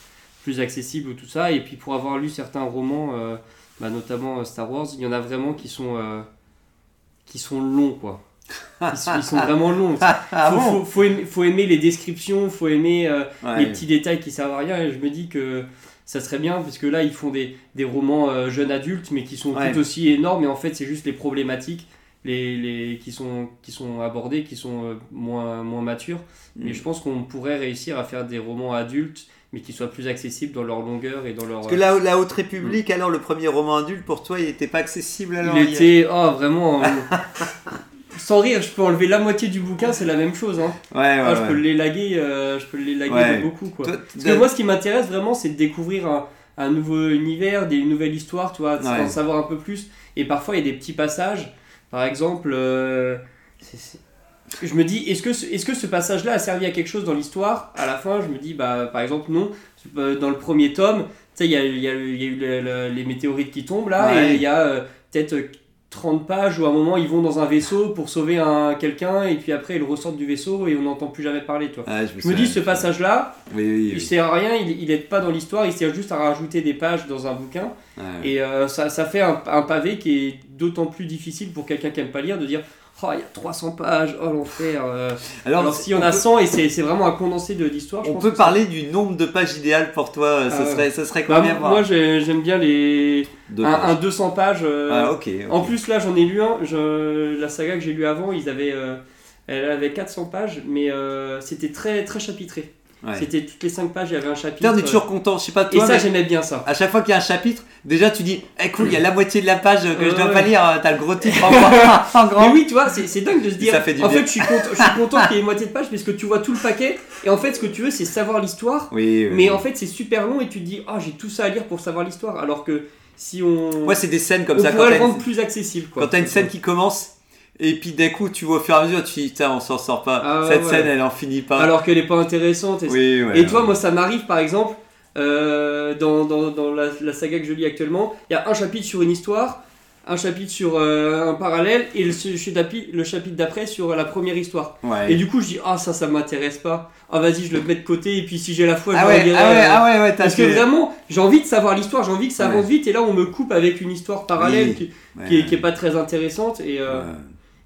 S2: plus accessible ou tout ça. Et puis pour avoir lu certains romans, euh, bah, notamment euh, Star Wars, il y en a vraiment qui sont, euh, qui sont longs, quoi. Ils sont, ils sont vraiment longs. (laughs)
S1: Ah
S2: faut,
S1: bon
S2: faut, faut aimer, faut aimer les descriptions, faut aimer euh,
S1: Ouais.
S2: les petits détails qui servent à rien. Et je me dis que ça serait bien, parce que là, ils font des, des romans euh, jeunes adultes, mais qui sont
S1: Ouais.
S2: tout aussi énormes. Et en fait, c'est juste les problématiques les, les, qui, sont, qui sont abordées, qui sont euh, moins, moins matures.
S1: Mm.
S2: Mais je pense qu'on pourrait réussir à faire des romans adultes, mais qui soient plus accessibles dans leur longueur et dans leur.
S1: Parce que la, la Haute République, alors le premier roman adulte, pour toi, il n'était pas accessible alors
S2: il était. Oh, vraiment. euh, (laughs) Sans rire, je peux enlever la moitié du bouquin, c'est la même chose. Hein.
S1: Ouais, ouais,
S2: Ah, je
S1: ouais.
S2: peux l'élaguer, euh, je peux l'élaguer
S1: Ouais.
S2: de beaucoup. Quoi.
S1: Toi,
S2: Parce que moi, ce qui m'intéresse vraiment, c'est de découvrir un, un nouveau univers, des, une nouvelle histoire, tu vois, d'en savoir un peu plus. Et parfois, il y a des petits passages. Par exemple, euh, je me dis, est-ce que, ce- est-ce que ce passage-là a servi à quelque chose dans l'histoire? À la fin, je me dis, bah, par exemple, non. Euh, Dans le premier tome, tu sais, il y a, y a- y a eu le- le- les météorites qui tombent là,
S1: Ouais.
S2: et il y a euh, peut-être 30 pages où à un moment ils vont dans un vaisseau pour sauver un quelqu'un, et puis après ils ressortent du vaisseau et on n'entend plus jamais parler, toi.
S1: Je me,
S2: Je me dis, ce passage-là,
S1: Oui, oui,
S2: il sert à rien, il, il aide pas dans l'histoire, il sert juste à rajouter des pages dans un bouquin. Et euh, ça, ça fait un, un pavé qui est d'autant plus difficile pour quelqu'un qui aime pas lire de dire Oh, il y a 300 pages, oh l'enfer. euh.
S1: Alors,
S2: Alors, si on
S1: on
S2: a
S1: peut-
S2: 100 et c'est vraiment un condensé de l'histoire,
S1: On
S2: pense
S1: peut
S2: ça-
S1: parler du nombre de pages idéales pour toi. euh,
S2: Ah
S1: serait, ce serait
S2: Bah,
S1: combien
S2: moi, j'aime bien les. Un,
S1: pages.
S2: un 200 pages. euh,
S1: Ah, ok. ok.
S2: En plus, là, j'en ai lu un. je- La saga que j'ai lu avant, ils avaient, elle avait 400 pages, mais c'était très, très chapitré.
S1: Ouais.
S2: C'était toutes les 5 pages, il y avait un chapitre.
S1: Putain, on est toujours content. Je sais pas
S2: Et
S1: toi,
S2: ça,
S1: mais
S2: j'aimais bien ça.
S1: à chaque fois qu'il y a un chapitre, déjà tu dis, eh cool, il y a la moitié de la page que je dois
S2: Ouais.
S1: pas lire. euh, T'as le gros titre en (laughs) grand.
S2: Mais oui, tu vois, c'est dingue de se dire.
S1: Ça fait du
S2: en
S1: bien.
S2: fait, je suis content, je suis (laughs) content qu'il y ait moitié de page parce que tu vois tout le paquet. Et en fait, ce que tu veux, c'est savoir l'histoire.
S1: Oui, oui.
S2: Mais en fait, c'est super long et tu te dis, ah, j'ai tout ça à lire pour savoir l'histoire. Alors que si on,
S1: Ouais, c'est des scènes comme
S2: on
S1: ça quand
S2: le rendre plus accessible. Quoi.
S1: quand t'as une scène qui commence et puis d'un coup tu vois au fur et à mesure, tu dis putain, on s'en sort pas.
S2: Ah ouais,
S1: Cette
S2: ouais.
S1: scène elle en finit pas.
S2: Alors qu'elle est pas intéressante. Et,
S1: oui, ouais.
S2: et toi, moi, ça m'arrive par exemple euh, dans, dans, dans la, la saga que je lis actuellement, il y a un chapitre sur une histoire, un chapitre sur euh, un parallèle et le, chapitre- le chapitre d'après sur la première histoire.
S1: Ouais.
S2: Et du coup, je dis ah ça, ça m'intéresse pas. Ah vas-y, je le mets de côté et puis si j'ai la foi, je
S1: ah ouais, ah ouais, ah ouais, ouais,
S2: Parce que vraiment, j'ai envie de savoir l'histoire, j'ai envie que ça
S1: Ouais.
S2: avance vite, et là on me coupe avec une histoire parallèle
S1: Oui.
S2: qui,
S1: Ouais.
S2: qui est, qui est pas très intéressante. Et, euh,
S1: Ouais.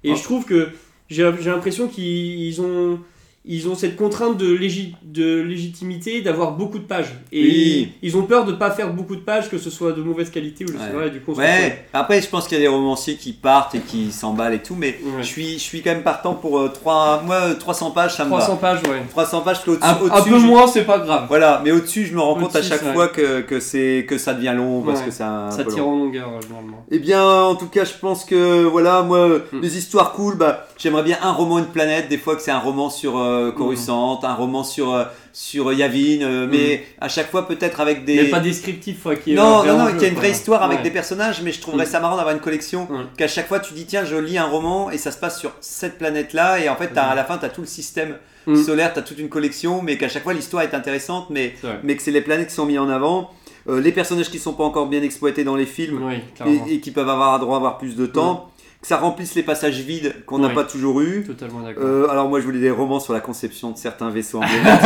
S2: Et je trouve que j'ai l'impression qu'ils ont, ils ont cette contrainte de, légi- de légitimité d'avoir beaucoup de pages. Et
S1: Oui.
S2: ils, ils ont peur de pas faire beaucoup de pages, que ce soit de mauvaise qualité ou de
S1: Ouais.
S2: du coup,
S1: Ouais, après je pense qu'il y a des romanciers qui partent et qui s'emballent et tout, mais
S2: Ouais.
S1: je, suis, je suis quand même partant pour euh, trois, moi, euh, 300 pages, ça
S2: fout.
S1: me
S2: 300
S1: va.
S2: pages, ouais.
S1: 300 pages, parce qu'au-dessus,
S2: Un, un
S1: au-dessus,
S2: peu
S1: je-
S2: moins, c'est pas grave.
S1: Voilà, mais au-dessus, je me rends compte à chaque fois que, que, que ça devient long, parce que un,
S2: Ça
S1: peu
S2: tire
S1: long.
S2: en longueur, euh, généralement.
S1: Eh bien, en tout cas, je pense que, voilà, moi,
S2: Mm.
S1: les histoires cool, bah, j'aimerais bien un roman, une planète, des fois que c'est un roman sur euh,
S2: Mm.
S1: Coruscant, un roman sur, euh, sur Yavin, euh, mais à chaque fois peut-être avec des...
S2: Mais pas descriptif, quoi. Qui
S1: Non, non, non,
S2: enjeu,
S1: qu'il y a une vraie histoire avec
S2: Ouais.
S1: des personnages, mais je trouverais
S2: Mm.
S1: ça marrant d'avoir une collection.
S2: Ouais.
S1: Qu'à chaque fois, tu dis, tiens, je lis un roman et ça se passe sur cette planète-là, et en fait,
S2: Mm.
S1: à la fin, tu as tout le système
S2: Mm.
S1: solaire, tu as toute une collection, mais qu'à chaque fois, l'histoire est intéressante, mais, mais que c'est les planètes qui sont mis en avant. Euh, les personnages qui sont pas encore bien exploités dans les films
S2: Oui, clairement.
S1: et, et qui peuvent avoir droit à avoir plus de temps. Que ça remplisse les passages vides qu'on n'a pas toujours eu.
S2: Totalement d'accord.
S1: Euh, alors moi je voulais des romans sur la conception de certains vaisseaux (laughs) emblématiques.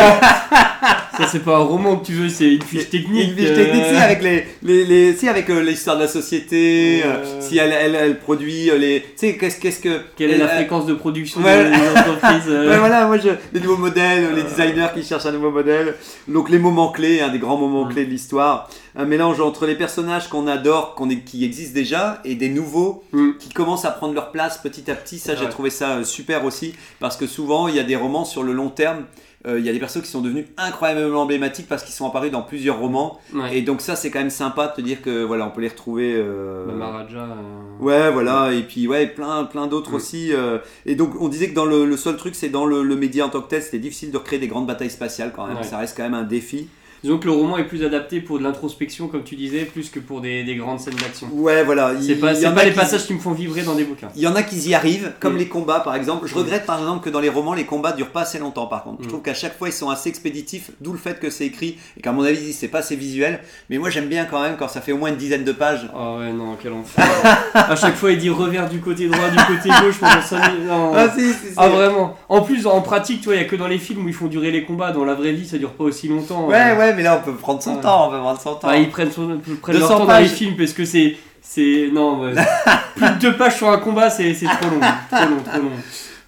S2: Ça, c'est pas un roman que tu veux, c'est une fiche technique.
S1: Une fiche
S2: euh,
S1: technique, c'est avec les, les, les avec euh, l'histoire de la société, euh,
S2: Euh.
S1: si elle, elle, elle produit euh, les, tu sais qu'est-ce qu'est-ce que
S2: Quelle est la fréquence de production
S1: Ouais.
S2: des entreprises (laughs) euh,
S1: Ouais, voilà, moi je, les nouveaux modèles, les designers qui cherchent un nouveau modèle. Donc les moments clés, un des grands moments
S2: Mm.
S1: clés de l'histoire. Un mélange entre les personnages qu'on adore, qu'on est, qui existent déjà, et des nouveaux
S2: Mm.
S1: qui commencent à prendre leur place petit à petit. Ça, j'ai trouvé ça euh, super aussi. Parce que souvent, il y a des romans sur le long terme. Euh, Il y a des persos qui sont devenus incroyablement emblématiques parce qu'ils sont apparus dans plusieurs romans.
S2: Ouais.
S1: Et donc ça, c'est quand même sympa de te dire que voilà, on peut les retrouver. euh,
S2: Bah, Maharaja, euh,
S1: Ouais, voilà, et puis ouais, plein, plein d'autres
S2: Mm.
S1: aussi. euh, et donc, on disait que dans le, le seul truc, c'est dans le, le média en tant que tel, c'était difficile de recréer des grandes batailles spatiales quand même. Ça reste quand même un défi.
S2: Disons que le roman est plus adapté pour de l'introspection, comme tu disais, plus que pour des, des grandes scènes d'action.
S1: Ouais, voilà.
S2: C'est pas,
S1: y en
S2: pas les
S1: qui-
S2: passages qui me font vibrer dans des bouquins.
S1: Il y en a qui y arrivent, comme
S2: Mm.
S1: les combats par exemple. Je
S2: Mm.
S1: regrette par exemple que dans les romans, les combats durent pas assez longtemps par contre. Je
S2: Mm.
S1: trouve qu'à chaque fois, ils sont assez expéditifs, d'où le fait que c'est écrit et qu'à mon avis, c'est pas assez visuel. Mais moi, j'aime bien quand même quand ça fait au moins une dizaine de pages.
S2: Oh ouais, non, quel enfer. à chaque fois, il dit revers du côté droit, du côté gauche pendant 5 minutes. Non.
S1: Ah, si, si, si.
S2: Ah vraiment En plus, en pratique, tu vois, il y a que dans les films où ils font durer les combats. Dans la vraie vie, ça dure pas aussi longtemps.
S1: Ouais, ouais, mais là, on peut prendre son
S2: Ouais.
S1: temps, on peut prendre son temps.
S2: Bah, ils prennent, son, prennent leur
S1: 200
S2: temps dans les
S1: pages.
S2: films parce que c'est. c'est non, (laughs) plus de deux pages sur un combat, c'est c'est trop long. Trop long, trop long.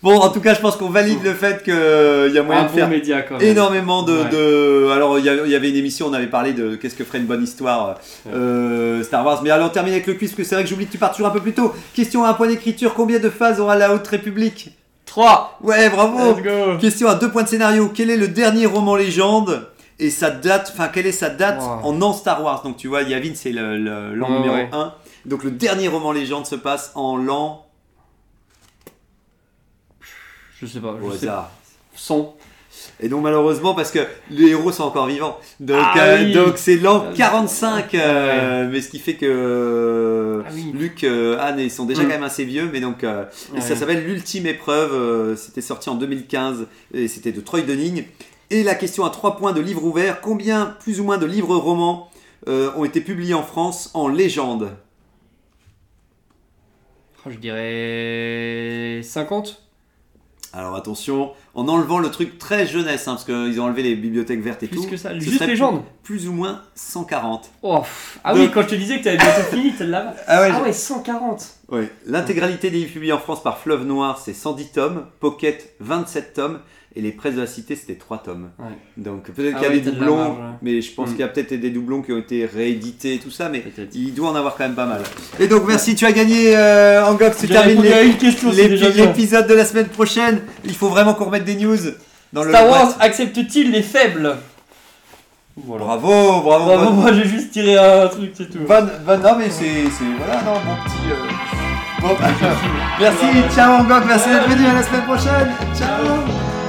S1: Bon, en tout cas, je pense qu'on valide le fait qu'il y a moyen
S2: Un
S1: de
S2: bon
S1: faire
S2: média quand même.
S1: énormément de,
S2: Ouais.
S1: de- alors il y avait- il y avait une émission on avait parlé de qu'est-ce que ferait une bonne histoire euh, Star Wars mais alors on termine avec le quiz parce que c'est vrai que j'oublie que tu pars toujours un peu plus tôt question à un point d'écriture combien de phases aura la Haute République?
S2: 3
S1: ouais bravo
S2: Let's go
S1: question à deux points de scénario quel est le dernier roman légende? Et sa date enfin quelle est sa date
S2: Wow.
S1: en an Star Wars? Donc tu vois Yavin c'est le, le- l'an numéro
S2: ouais.
S1: 1 donc le dernier roman légende se passe en l'an
S2: Je sais pas, je
S1: au
S2: sais
S1: hasard
S2: 100.
S1: Et donc malheureusement parce que les héros sont encore vivants. Donc
S2: Ah
S1: euh,
S2: oui.
S1: donc c'est l'an
S2: Ah,
S1: 45 euh, mais ce qui fait que
S2: Ah oui.
S1: Luc euh, Anne ils sont déjà
S2: Mm.
S1: quand même assez vieux mais donc euh, ça s'appelle l'ultime épreuve c'était sorti en 2015 et c'était de Troy Dunning et la question à 3 points de livres ouverts combien plus ou moins de livres romans euh, ont été publiés en France en légende?
S2: Oh, je dirais 50
S1: alors attention en enlevant le truc très jeunesse hein, parce qu'ils ont enlevé les bibliothèques vertes et
S2: Plus
S1: tout
S2: que ça, juste légende.
S1: plus ou moins 140
S2: Oh, ah
S1: Donc-
S2: oui, quand je te disais que t'avais bientôt fini, là (laughs)
S1: ah ouais,
S2: Ah ouais, 140
S1: Ouais. L'intégralité des livres publiés en France par Fleuve Noir, c'est 110 tomes, Pocket 27 tomes, et les presses de la cité, c'était 3 tomes.
S2: Ouais.
S1: Donc peut-être
S2: Ah
S1: qu'il y a
S2: ouais,
S1: des doublons,
S2: marge, ouais.
S1: mais je pense
S2: Mm.
S1: qu'il y a peut-être des doublons qui ont été réédités et tout ça, mais
S2: Peut-être.
S1: il doit en avoir quand même pas mal. Et donc merci, tu as gagné euh, Angox, tu termines l'épisode de la semaine prochaine. Il faut vraiment qu'on remette des news dans le
S2: Star Wars
S1: boîte.
S2: accepte-t-il les faibles? Voilà.
S1: Bravo, bravo,
S2: Bravo,
S1: bonne-
S2: moi j'ai juste tiré un truc, c'est tout.
S1: bonne, bonne- non mais c'est, c'est- voilà, non, mon petit. euh, Bon, merci, ciao Angox, merci d'être venu à la semaine prochaine. Ciao.